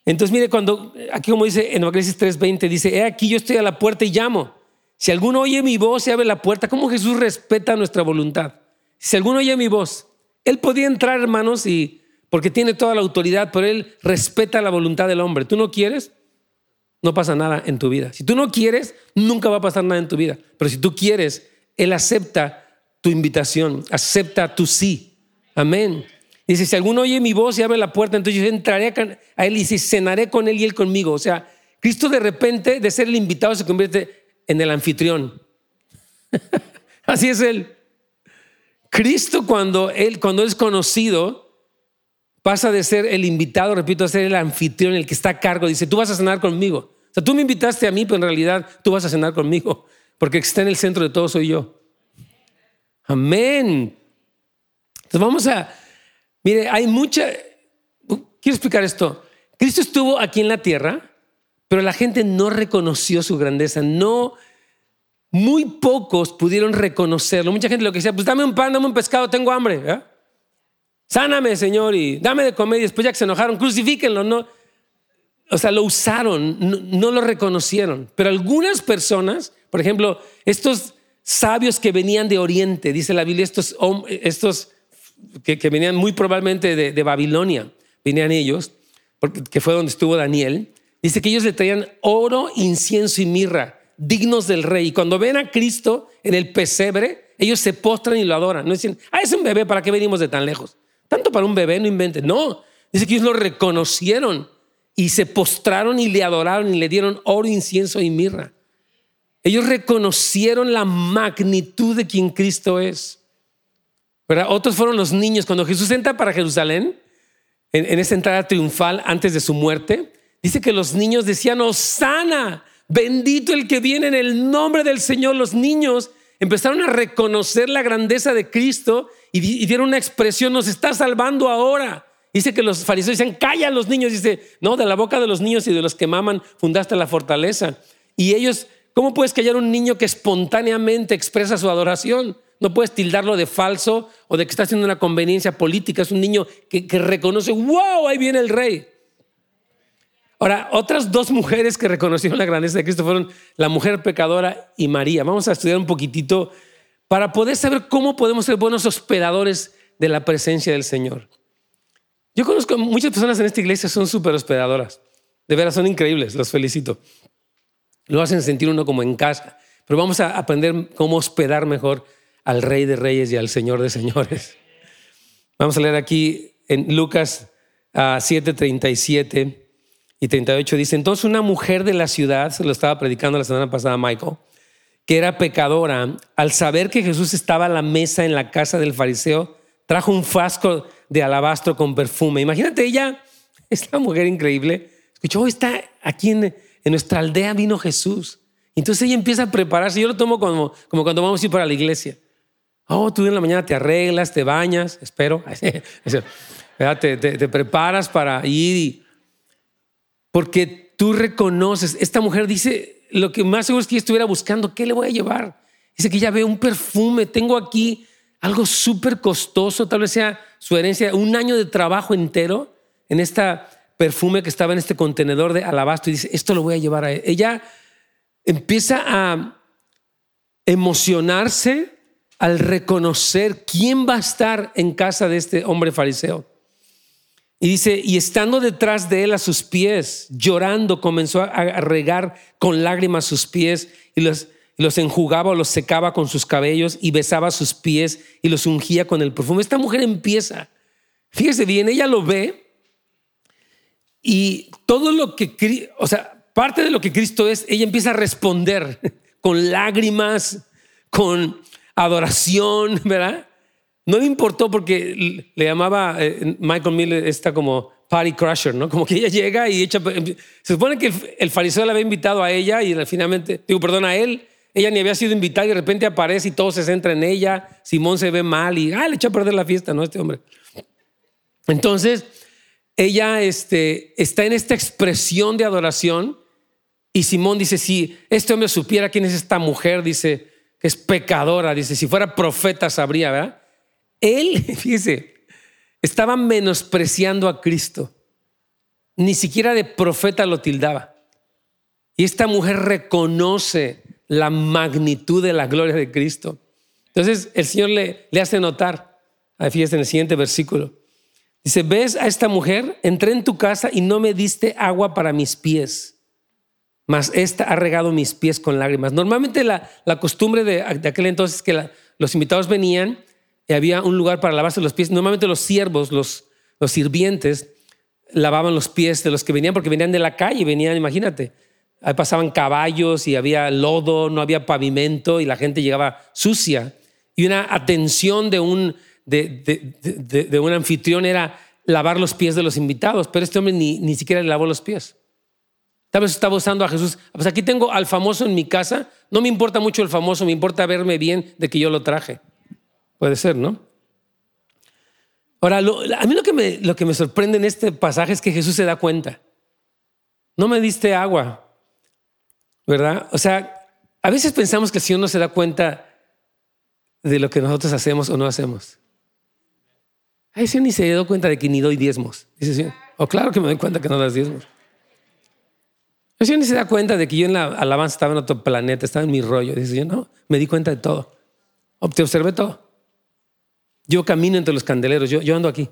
[SPEAKER 2] Entonces, mire, cuando aquí como dice en Apocalipsis 3:20, dice, he aquí yo estoy a la puerta y llamo. Si alguno oye mi voz y abre la puerta, ¿cómo Jesús respeta nuestra voluntad? Si alguno oye mi voz, Él podía entrar, hermanos, y porque tiene toda la autoridad, pero Él respeta la voluntad del hombre. ¿Tú no quieres? No pasa nada en tu vida. Si tú no quieres, nunca va a pasar nada en tu vida. Pero si tú quieres, Él acepta tu invitación, acepta tu sí. Amén. Dice, si alguno oye mi voz y abre la puerta, entonces yo entraré a Él y cenaré con Él y Él conmigo. O sea, Cristo de repente, de ser el invitado, se convierte en el anfitrión. Así es él. Cristo cuando él, cuando es conocido, pasa de ser el invitado, repito, a ser el anfitrión, el que está a cargo. Dice, tú vas a cenar conmigo. O sea, tú me invitaste a mí, pero en realidad tú vas a cenar conmigo, porque el que está en el centro de todo soy yo. Amén. Entonces vamos a, mire, hay mucha, quiero explicar esto. Cristo estuvo aquí en la tierra, pero la gente no reconoció su grandeza, no, muy pocos pudieron reconocerlo. Mucha gente lo que decía, pues dame un pan, dame un pescado, tengo hambre. ¿eh? Sáname, Señor, y dame de comer. Y después ya que se enojaron, crucifíquenlo. No, o sea, lo usaron, no, lo reconocieron. Pero algunas personas, por ejemplo, estos sabios que venían de Oriente, dice la Biblia, estos, que, venían muy probablemente de, de Babilonia, venían ellos, porque, que fue donde estuvo Daniel. Dice que ellos le traían oro, incienso y mirra, dignos del rey. Y cuando ven a Cristo en el pesebre, ellos se postran y lo adoran. No dicen, ah, es un bebé, ¿para qué venimos de tan lejos? Tanto para un bebé, no inventen. No, dice que ellos lo reconocieron y se postraron y le adoraron y le dieron oro, incienso y mirra. Ellos reconocieron la magnitud de quien Cristo es. Otros fueron los niños. Cuando Jesús entra para Jerusalén, en, en esa entrada triunfal antes de su muerte, Dice que los niños decían, Osana, bendito el que viene en el nombre del Señor. Los niños empezaron a reconocer la grandeza de Cristo y, dieron una expresión, nos está salvando ahora. Dice que los fariseos dicen, calla los niños. Dice, no, de la boca de los niños y de los que maman fundaste la fortaleza. Y ellos, ¿cómo puedes callar un niño que espontáneamente expresa su adoración? No puedes tildarlo de falso o de que está haciendo una conveniencia política. Es un niño que, que reconoce, wow, ahí viene el rey. Ahora, otras dos mujeres que reconocieron la grandeza de Cristo fueron la mujer pecadora y María. Vamos a estudiar un poquitito para poder saber cómo podemos ser buenos hospedadores de la presencia del Señor. Yo conozco muchas personas en esta iglesia son súper hospedadoras. De veras, son increíbles, los felicito. Lo hacen sentir uno como en casa. Pero vamos a aprender cómo hospedar mejor al Rey de Reyes y al Señor de Señores. Vamos a leer aquí en Lucas 7, ah, 37 y 38. Dice, entonces una mujer de la ciudad, se lo estaba predicando la semana pasada Michael, que era pecadora, al saber que Jesús estaba a la mesa en la casa del fariseo, trajo un frasco de alabastro con perfume. Imagínate ella, esta mujer increíble, escuchó, oh, está aquí en, nuestra aldea vino Jesús. Entonces ella empieza a prepararse. Yo lo tomo como, como cuando vamos a ir para la iglesia. Oh, tú en la mañana te arreglas, te bañas, espero. te, te, preparas para ir. porque tú reconoces, esta mujer dice, lo que más seguro es que ella estuviera buscando, ¿qué le voy a llevar? Dice que ya ve un perfume, tengo aquí algo súper costoso, tal vez sea su herencia, un año de trabajo entero en esta perfume que estaba en este contenedor de alabastro y dice, esto lo voy a llevar a ella. Ella empieza a emocionarse al reconocer quién va a estar en casa de este hombre fariseo. Y dice, y estando detrás de él a sus pies, llorando, comenzó a regar con lágrimas sus pies y los los enjugaba o los secaba con sus cabellos y besaba sus pies y los ungía con el perfume. Esta mujer empieza, fíjese bien, ella lo ve y todo lo que, o sea, parte de lo que Cristo es, ella empieza a responder con lágrimas, con adoración, ¿verdad? No le importó porque le llamaba eh, Michael Miller esta como party crusher, ¿no? Como que ella llega y echa... Se supone que el, fariseo la había invitado a ella y finalmente, digo, perdón, a él, ella ni había sido invitada y de repente aparece y todo se centra en ella. Simón se ve mal y ah, le echa a perder la fiesta, ¿no? Este hombre. Entonces, ella este, está en esta expresión de adoración y Simón dice, si este hombre supiera quién es esta mujer, dice que es pecadora, dice, si fuera profeta sabría, ¿verdad? Él, fíjese, estaba menospreciando a Cristo. Ni siquiera de profeta lo tildaba. Y esta mujer reconoce la magnitud de la gloria de Cristo. Entonces el Señor le, hace notar, fíjate en el siguiente versículo, dice, ves a esta mujer, entré en tu casa y no me diste agua para mis pies, mas esta ha regado mis pies con lágrimas. Normalmente la, costumbre de, aquel entonces que los invitados venían había un lugar para lavarse los pies, normalmente los siervos, los, los sirvientes, lavaban los pies de los que venían porque venían de la calle, venían, imagínate, Ahí pasaban caballos y había lodo, no había pavimento y la gente llegaba sucia. Y una atención de un, de, un anfitrión era lavar los pies de los invitados, pero este hombre ni, ni siquiera le lavó los pies. Tal vez estaba usando a Jesús. Pues aquí tengo al famoso en mi casa. No me importa mucho el famoso, me importa verme bien de que yo lo traje. Puede ser, ¿no? Ahora, a mí lo que, me, lo que me sorprende en este pasaje es que Jesús se da cuenta. No me diste agua, ¿verdad? O sea, a veces pensamos que el Señor no se da cuenta de lo que nosotros hacemos o no hacemos. Ay, Señor ni se dio cuenta de que ni doy diezmos. Dice Señor, o oh, claro que me doy cuenta que no das diezmos. El Señor ni se da cuenta de que yo en la alabanza estaba en otro planeta, estaba en mi rollo. Dice Señor, no, me di cuenta de todo. Te observé todo. Yo camino entre los candeleros, yo, ando aquí.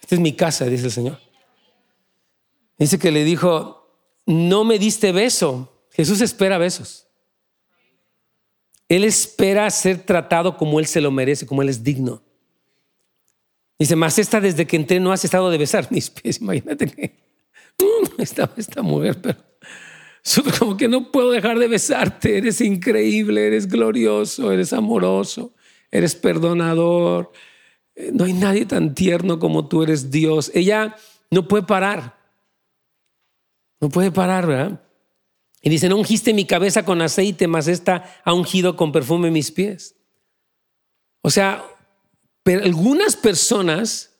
[SPEAKER 2] Esta es mi casa, dice el Señor. Dice que le dijo, no me diste beso. Jesús espera besos. Él espera ser tratado como Él se lo merece, como Él es digno. Dice, más esta desde que entré no has estado de besar mis pies. Imagínate que estaba esta mujer, pero como que no puedo dejar de besarte. Eres increíble, eres glorioso, eres amoroso, eres perdonador. Eh, no hay nadie tan tierno como tú eres Dios. Ella no puede parar. No puede parar, ¿verdad? Y dice, no ungiste mi cabeza con aceite, mas esta ha ungido con perfume mis pies. O sea, pero algunas personas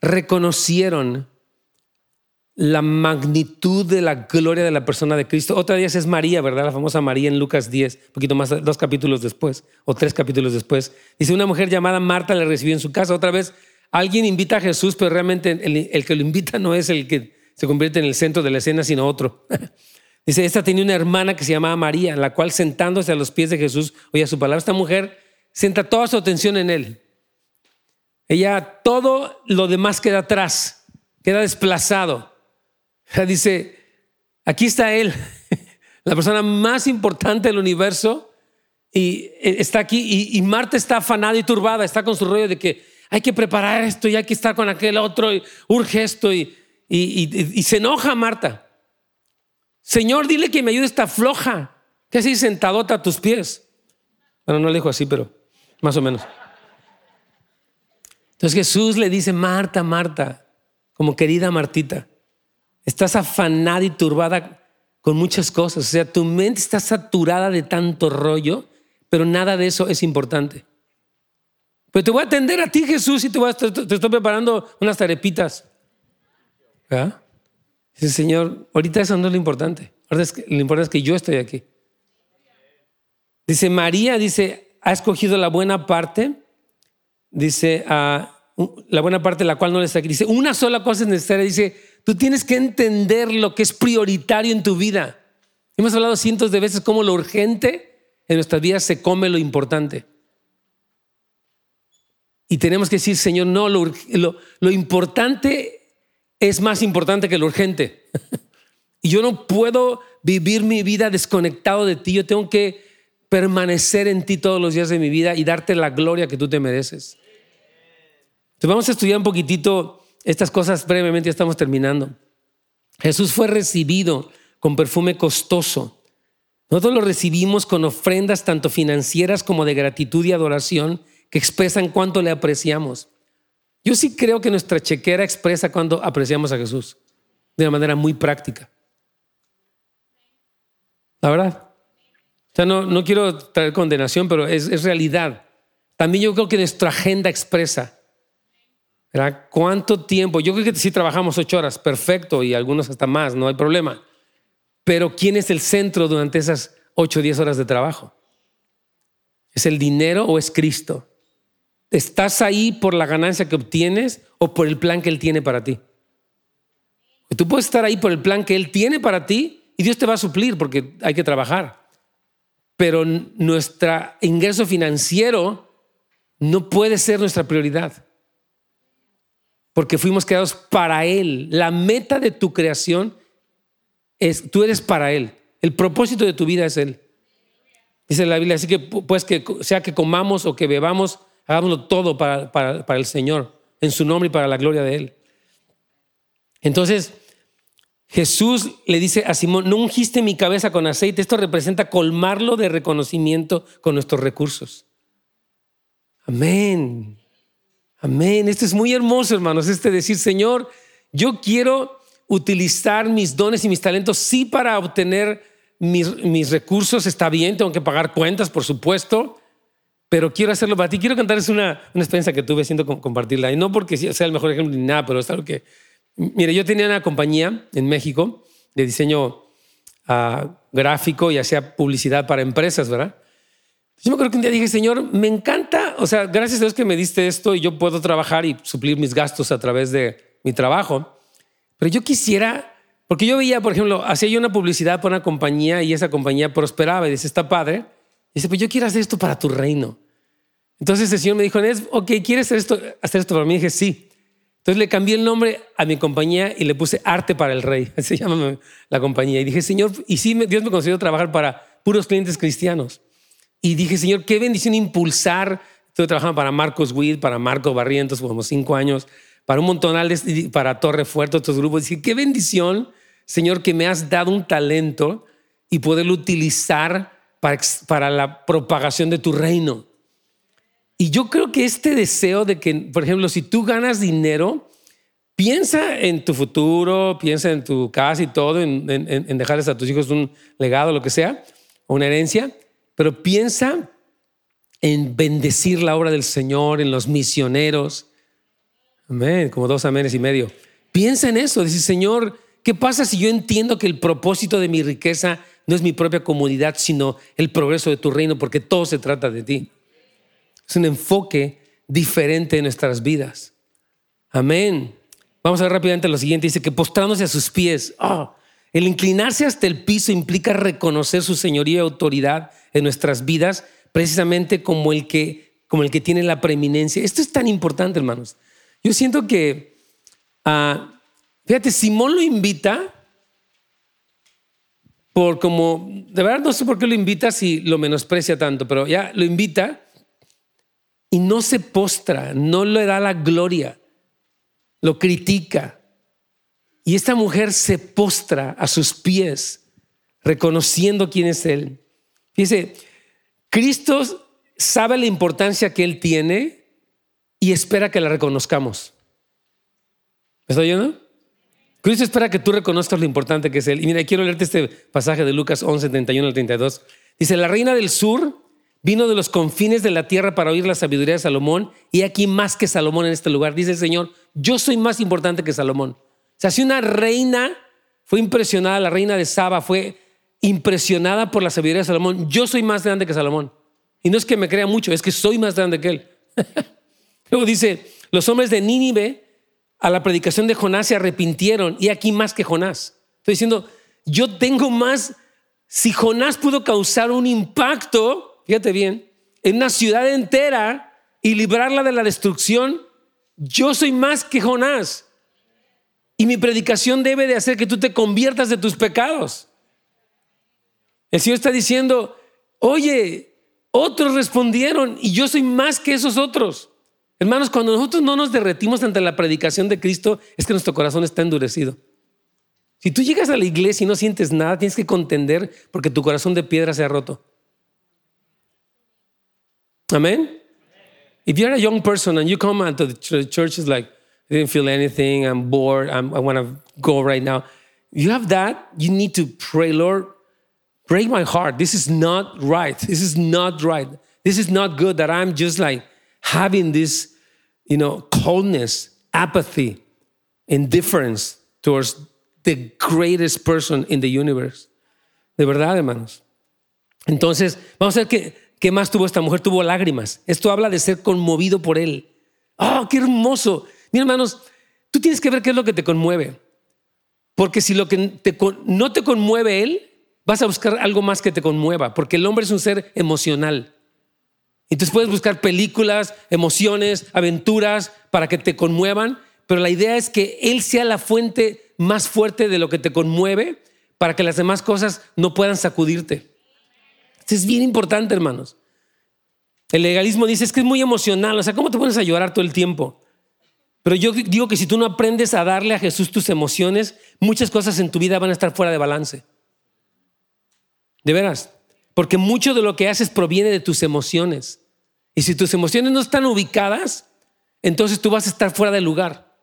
[SPEAKER 2] reconocieron la magnitud de la gloria de la persona de Cristo. Otra de ellas es María, ¿verdad? La famosa María en Lucas 10, un poquito más, dos capítulos después, o tres capítulos después. Dice, una mujer llamada Marta le recibió en su casa. Otra vez, alguien invita a Jesús, pero realmente el que lo invita no es el que se convierte en el centro de la escena, sino otro. Dice, esta tenía una hermana que se llamaba María, la cual sentándose a los pies de Jesús, oye su palabra, esta mujer centra toda su atención en él. Ella, todo lo demás queda atrás, queda desplazado. Dice, aquí está él, la persona más importante del universo, y eh, está aquí, y, Marta está afanada y turbada, está con su rollo de que hay que preparar esto y hay que estar con aquel otro, y urge esto, y, y se enoja Marta. Señor, dile que me ayude esta floja, que así sentadota a tus pies. Bueno, no le dijo así, pero más o menos. Entonces Jesús le dice, Marta, Marta, como querida Martita, estás afanada y turbada con muchas cosas. O sea, tu mente está saturada de tanto rollo, pero nada de eso es importante. Pero te voy a atender a ti, Jesús, y te, voy a, te estoy preparando unas tarepitas. Dice, Señor, ahorita eso no es lo importante. Lo importante es que yo estoy aquí. Dice, María, dice, ha escogido la buena parte. Dice, uh, la buena parte la cual no le está aquí. Dice, una sola cosa es necesaria. Dice, tú tienes que entender lo que es prioritario en tu vida. Hemos hablado cientos de veces cómo lo urgente en nuestras vidas se come lo importante. Y tenemos que decir, Señor, no, lo, lo, importante es más importante que lo urgente. y yo no puedo vivir mi vida desconectado de ti. Yo tengo que permanecer en ti todos los días de mi vida y darte la gloria que tú te mereces. Entonces vamos a estudiar un poquitito estas cosas brevemente, ya estamos terminando. Jesús fue recibido con perfume costoso. Nosotros lo recibimos con ofrendas tanto financieras como de gratitud y adoración que expresan cuánto le apreciamos. Yo sí creo que nuestra chequera expresa cuando apreciamos a Jesús de una manera muy práctica. La verdad. O sea, no, no quiero traer condenación, pero es, es realidad. También yo creo que nuestra agenda expresa. ¿Verdad? ¿Cuánto tiempo? Yo creo que sí trabajamos ocho horas, perfecto, y algunos hasta más, no hay problema. Pero ¿quién es el centro durante esas ocho o diez horas de trabajo? ¿Es el dinero o es Cristo? ¿Estás ahí por la ganancia que obtienes o por el plan que Él tiene para ti? Tú puedes estar ahí por el plan que Él tiene para ti y Dios te va a suplir porque hay que trabajar. Pero nuestro ingreso financiero no puede ser nuestra prioridad. Porque fuimos creados para Él. La meta de tu creación es, tú eres para Él. El propósito de tu vida es Él. Dice la Biblia, así que pues que sea que comamos o que bebamos, Hagámoslo todo para, para, el Señor, en su nombre y para la gloria de Él. Entonces, Jesús le dice a Simón, no ungiste mi cabeza con aceite. Esto representa colmarlo de reconocimiento con nuestros recursos. Amén. Amén. Esto es muy hermoso, hermanos. Este decir, Señor, yo quiero utilizar mis dones y mis talentos, sí, para obtener mis, mis recursos, está bien, tengo que pagar cuentas, por supuesto, pero quiero hacerlo para ti. Quiero contarles una, una experiencia que tuve siendo compartirla. Y no porque sea el mejor ejemplo ni nada, pero es algo que... Mire, yo tenía una compañía en México de diseño uh, gráfico y hacía publicidad para empresas, ¿verdad? Yo me acuerdo que un día dije, Señor, me encanta, o sea, gracias a Dios que me diste esto y yo puedo trabajar y suplir mis gastos a través de mi trabajo. Pero yo quisiera, porque yo veía, por ejemplo, hacía yo una publicidad para una compañía y esa compañía prosperaba y dice, está padre dice, pues yo quiero hacer esto para tu reino. Entonces el Señor me dijo, ok, ¿quieres hacer esto, hacer esto para mí? Y dije, sí. Entonces le cambié el nombre a mi compañía y le puse Arte para el Rey. Así llama la compañía. Y dije, Señor, y sí, Dios me concedió trabajar para puros clientes cristianos. Y dije, Señor, qué bendición impulsar. Estuve trabajando para Marcos Witt, para Marco Barrientos, como cinco años, para un montón de, para Torre Fuerte, otros grupos. Dije, qué bendición, Señor, que me has dado un talento y poderlo utilizar para, la propagación de tu reino. Y yo creo que este deseo de que, por ejemplo, si tú ganas dinero, piensa en tu futuro, piensa en tu casa y todo, en, en, dejarles a tus hijos un legado, lo que sea, o una herencia, pero piensa en bendecir la obra del Señor, en los misioneros. Amén, como dos amenes y medio. Piensa en eso, dice, Señor, ¿qué pasa si yo entiendo que el propósito de mi riqueza no es mi propia comodidad, sino el progreso de tu reino, porque todo se trata de ti. Es un enfoque diferente en nuestras vidas. Amén. Vamos a ver rápidamente lo siguiente. Dice que postrándose a sus pies. Oh, El inclinarse hasta el piso implica reconocer su señoría y autoridad en nuestras vidas, precisamente como el que, como el que tiene la preeminencia. Esto es tan importante, hermanos. Yo siento que, uh, fíjate, Simón lo invita por como, de verdad no sé por qué lo invita si lo menosprecia tanto, pero ya lo invita y no se postra, no le da la gloria, lo critica. Y esta mujer se postra a sus pies, reconociendo quién es Él. Dice, Cristo sabe la importancia que Él tiene y espera que la reconozcamos. ¿Me estoy oyendo? Cristo espera que tú reconozcas lo importante que es Él. Y mira, quiero leerte este pasaje de Lucas 11, 31 al 32. Dice, la reina del sur vino de los confines de la tierra para oír la sabiduría de Salomón y aquí más que Salomón en este lugar. Dice el Señor, yo soy más importante que Salomón. Sea, si una reina fue impresionada, la reina de Saba fue impresionada por la sabiduría de Salomón, yo soy más grande que Salomón. Y no es que me crea mucho, es que soy más grande que él. Luego dice, los hombres de Nínive a la predicación de Jonás se arrepintieron y aquí más que Jonás. Estoy diciendo, yo tengo más, si Jonás pudo causar un impacto, fíjate bien, en una ciudad entera y librarla de la destrucción, yo soy más que Jonás. Y mi predicación debe de hacer que tú te conviertas de tus pecados. El Señor está diciendo, oye, otros respondieron y yo soy más que esos otros. Hermanos, cuando nosotros no nos derretimos ante la predicación de Cristo, es que nuestro corazón está endurecido. Si tú llegas a la iglesia y no sientes nada, tienes que contender porque tu corazón de piedra se ha roto. Amén. If you're a young person and you come into the church, it's like, I didn't feel anything, I'm bored, I'm, I want to go right now. You have that, you need to pray, Lord, break my heart. This is not right. This is not right. This is not good that I'm just like, having this, you know, coldness, apathy, indifference towards the greatest person in the universe. De verdad, hermanos. Entonces, vamos a ver qué, qué más tuvo esta mujer. Tuvo lágrimas. Esto habla de ser conmovido por él. ¡Oh, qué hermoso! Mira, hermanos, tú tienes que ver qué es lo que te conmueve. Porque si lo que no te conmueve él, vas a buscar algo más que te conmueva. Porque el hombre es un ser emocional. Entonces puedes buscar películas, emociones, aventuras para que te conmuevan, pero la idea es que Él sea la fuente más fuerte de lo que te conmueve para que las demás cosas no puedan sacudirte. Esto es bien importante, hermanos. El legalismo dice es que es muy emocional, o sea, ¿cómo te pones a llorar todo el tiempo? Pero yo digo que si tú no aprendes a darle a Jesús tus emociones, muchas cosas en tu vida van a estar fuera de balance. De veras. Porque mucho de lo que haces proviene de tus emociones. Y si tus emociones no están ubicadas, entonces tú vas a estar fuera de lugar.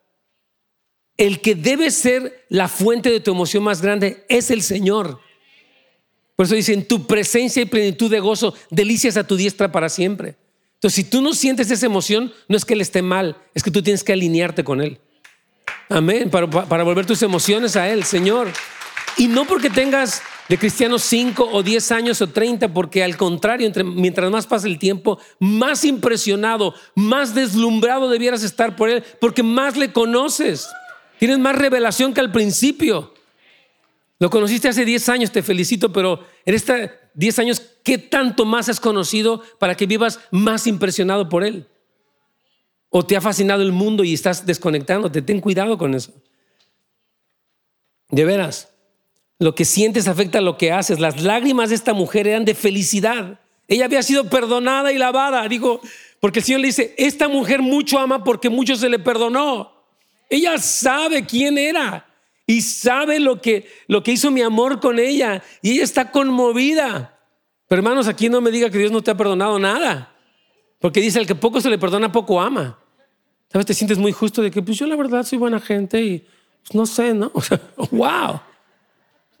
[SPEAKER 2] El que debe ser la fuente de tu emoción más grande es el Señor. Por eso dice, en tu presencia y plenitud de gozo, delicias a tu diestra para siempre. Entonces, si tú no sientes esa emoción, no es que Él esté mal, es que tú tienes que alinearte con Él. Amén, para, para volver tus emociones a Él, Señor. Y no porque tengas de cristianos 5 o 10 años o 30, porque al contrario, mientras más pasa el tiempo, más impresionado, más deslumbrado debieras estar por Él, porque más le conoces. Tienes más revelación que al principio. Lo conociste hace 10 años, te felicito, pero en estos 10 años, ¿qué tanto más has conocido para que vivas más impresionado por Él? ¿O te ha fascinado el mundo y estás desconectándote? Ten cuidado con eso. De veras. Lo que sientes afecta a lo que haces. Las lágrimas de esta mujer eran de felicidad. Ella había sido perdonada y lavada. Digo, porque el Señor le dice, esta mujer mucho ama porque mucho se le perdonó. Ella sabe quién era y sabe lo que, lo que hizo mi amor con ella. Y ella está conmovida. Pero hermanos, aquí no me diga que Dios no te ha perdonado nada. Porque dice, el que poco se le perdona, poco ama. ¿Sabes? Te sientes muy justo de que, pues yo la verdad soy buena gente y pues, no sé, ¿no? Wow.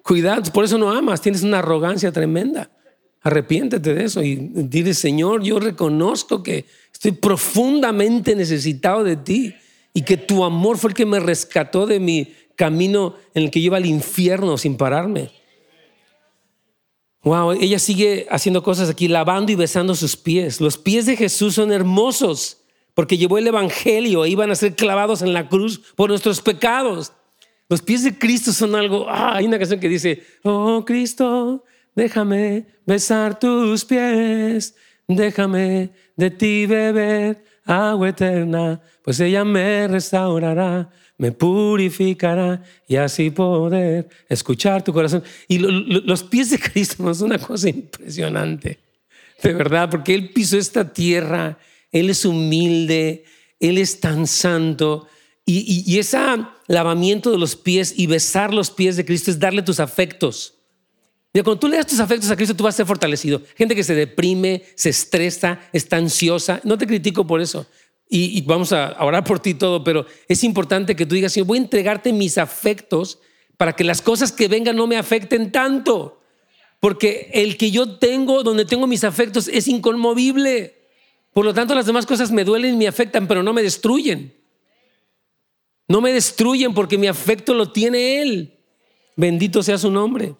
[SPEAKER 2] Cuidado, por eso no amas, tienes una arrogancia tremenda. Arrepiéntete de eso y dile, Señor, yo reconozco que estoy profundamente necesitado de ti y que tu amor fue el que me rescató de mi camino en el que lleva al infierno sin pararme. Wow, ella sigue haciendo cosas aquí, lavando y besando sus pies. Los pies de Jesús son hermosos porque llevó el Evangelio e iban a ser clavados en la cruz por nuestros pecados. Los pies de Cristo son algo. Ah, hay una canción que dice: Oh Cristo, déjame besar tus pies, déjame de ti beber agua eterna, pues ella me restaurará, me purificará y así poder escuchar tu corazón. Y los pies de Cristo son una cosa impresionante, de verdad, porque Él pisó esta tierra, Él es humilde, Él es tan santo. Y, y ese lavamiento de los pies y besar los pies de Cristo es darle tus afectos. Y cuando tú le das tus afectos a Cristo, tú vas a ser fortalecido. Gente que se deprime, se estresa, está ansiosa. No te critico por eso. Y, vamos a orar por ti todo, pero es importante que tú digas, Señor, voy a entregarte mis afectos para que las cosas que vengan no me afecten tanto. Porque el que yo tengo, donde tengo mis afectos, es inconmovible. Por lo tanto, las demás cosas me duelen y me afectan, pero no me destruyen. No me destruyen porque mi afecto lo tiene Él. Bendito sea su nombre.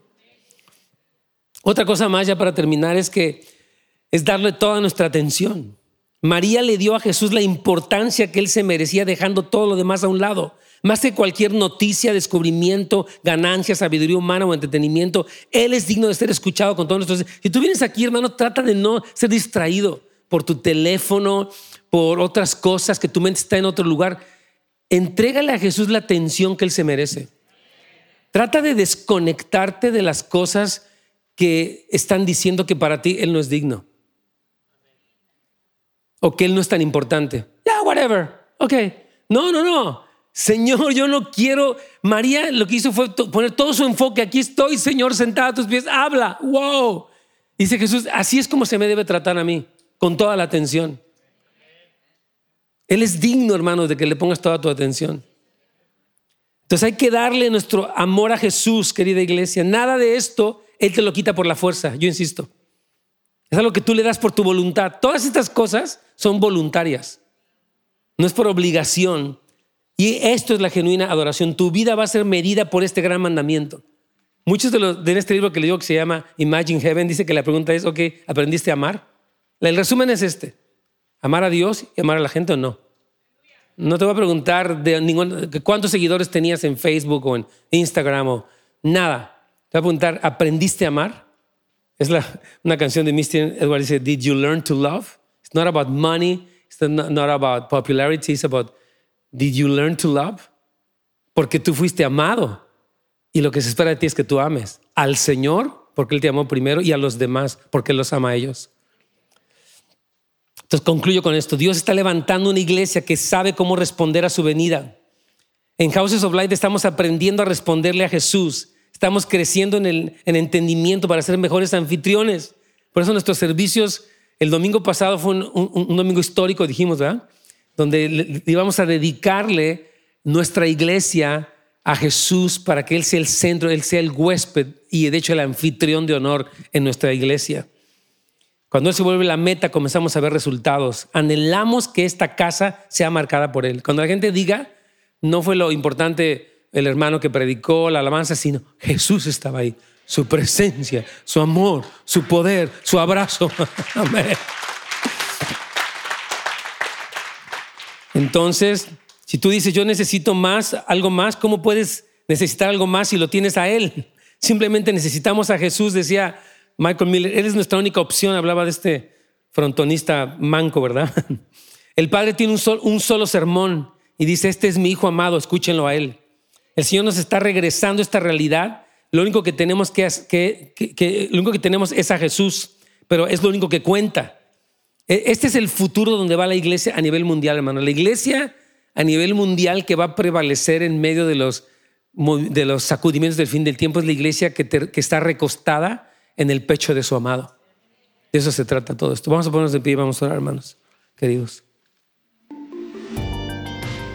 [SPEAKER 2] Otra cosa más ya para terminar es que es darle toda nuestra atención. María le dio a Jesús la importancia que él se merecía dejando todo lo demás a un lado. Más que cualquier noticia, descubrimiento, ganancia, sabiduría humana o entretenimiento, Él es digno de ser escuchado con todos nosotros. Si tú vienes aquí, hermano, trata de no ser distraído por tu teléfono, por otras cosas, que tu mente está en otro lugar. Entrégale a Jesús la atención que Él se merece. Trata de desconectarte de las cosas que están diciendo que para ti Él no es digno. O que Él no es tan importante. Ya, yeah, whatever. Ok. No, no, no. Señor, yo no quiero. María lo que hizo fue poner todo su enfoque. Aquí estoy, Señor, sentado a tus pies. Habla. Wow. Dice Jesús, así es como se me debe tratar a mí, con toda la atención. Él es digno, hermano, de que le pongas toda tu atención. Entonces hay que darle nuestro amor a Jesús, querida iglesia. Nada de esto él te lo quita por la fuerza, yo insisto. Es algo que tú le das por tu voluntad. Todas estas cosas son voluntarias. No es por obligación. Y esto es la genuina adoración. Tu vida va a ser medida por este gran mandamiento. Muchos de los de este libro que le digo que se llama Imagine Heaven dice que la pregunta es, ok, ¿aprendiste a amar? El resumen es este. ¿Amar a Dios y amar a la gente o no? No te voy a preguntar de cuántos seguidores tenías en Facebook o en Instagram o nada. Te voy a preguntar, ¿aprendiste a amar? Es la, una canción de Mr. Edward, dice, Did you learn to love? It's not about money, it's not, not about popularity, it's about, Did you learn to love? Porque tú fuiste amado. Y lo que se espera de ti es que tú ames al Señor, porque Él te amó primero, y a los demás, porque Él los ama a ellos. Entonces concluyo con esto. Dios está levantando una iglesia que sabe cómo responder a su venida. En Houses of Light estamos aprendiendo a responderle a Jesús Estamos creciendo en el entendimiento para ser mejores anfitriones. Por eso nuestros servicios, el domingo pasado fue un, domingo histórico, dijimos, ¿verdad? Donde íbamos a dedicarle nuestra iglesia a Jesús para que Él sea el centro, Él sea el huésped y de hecho el anfitrión de honor en nuestra iglesia. Cuando Él se vuelve la meta, comenzamos a ver resultados. Anhelamos que esta casa sea marcada por Él. Cuando la gente diga, no fue lo importante el hermano que predicó la alabanza, sino Jesús estaba ahí. Su presencia, su amor, su poder, su abrazo. Amén. Entonces, si tú dices, yo necesito más, algo más, ¿cómo puedes necesitar algo más si lo tienes a Él? Simplemente necesitamos a Jesús, decía Michael Miller. Él es nuestra única opción. Hablaba de este frontonista manco, ¿verdad? El Padre tiene un, solo sermón y dice, este es mi Hijo amado, escúchenlo a Él. El Señor nos está regresando esta realidad. Lo único que tenemos que, lo único que tenemos es a Jesús, pero es lo único que cuenta. E, este es el futuro donde va la iglesia a nivel mundial, hermano. La iglesia a nivel mundial que va a prevalecer en medio de los, de los sacudimientos del fin del tiempo es la iglesia que, que está recostada en el pecho de su amado. De eso se trata todo esto. Vamos a ponernos de pie y vamos a orar, hermanos, queridos.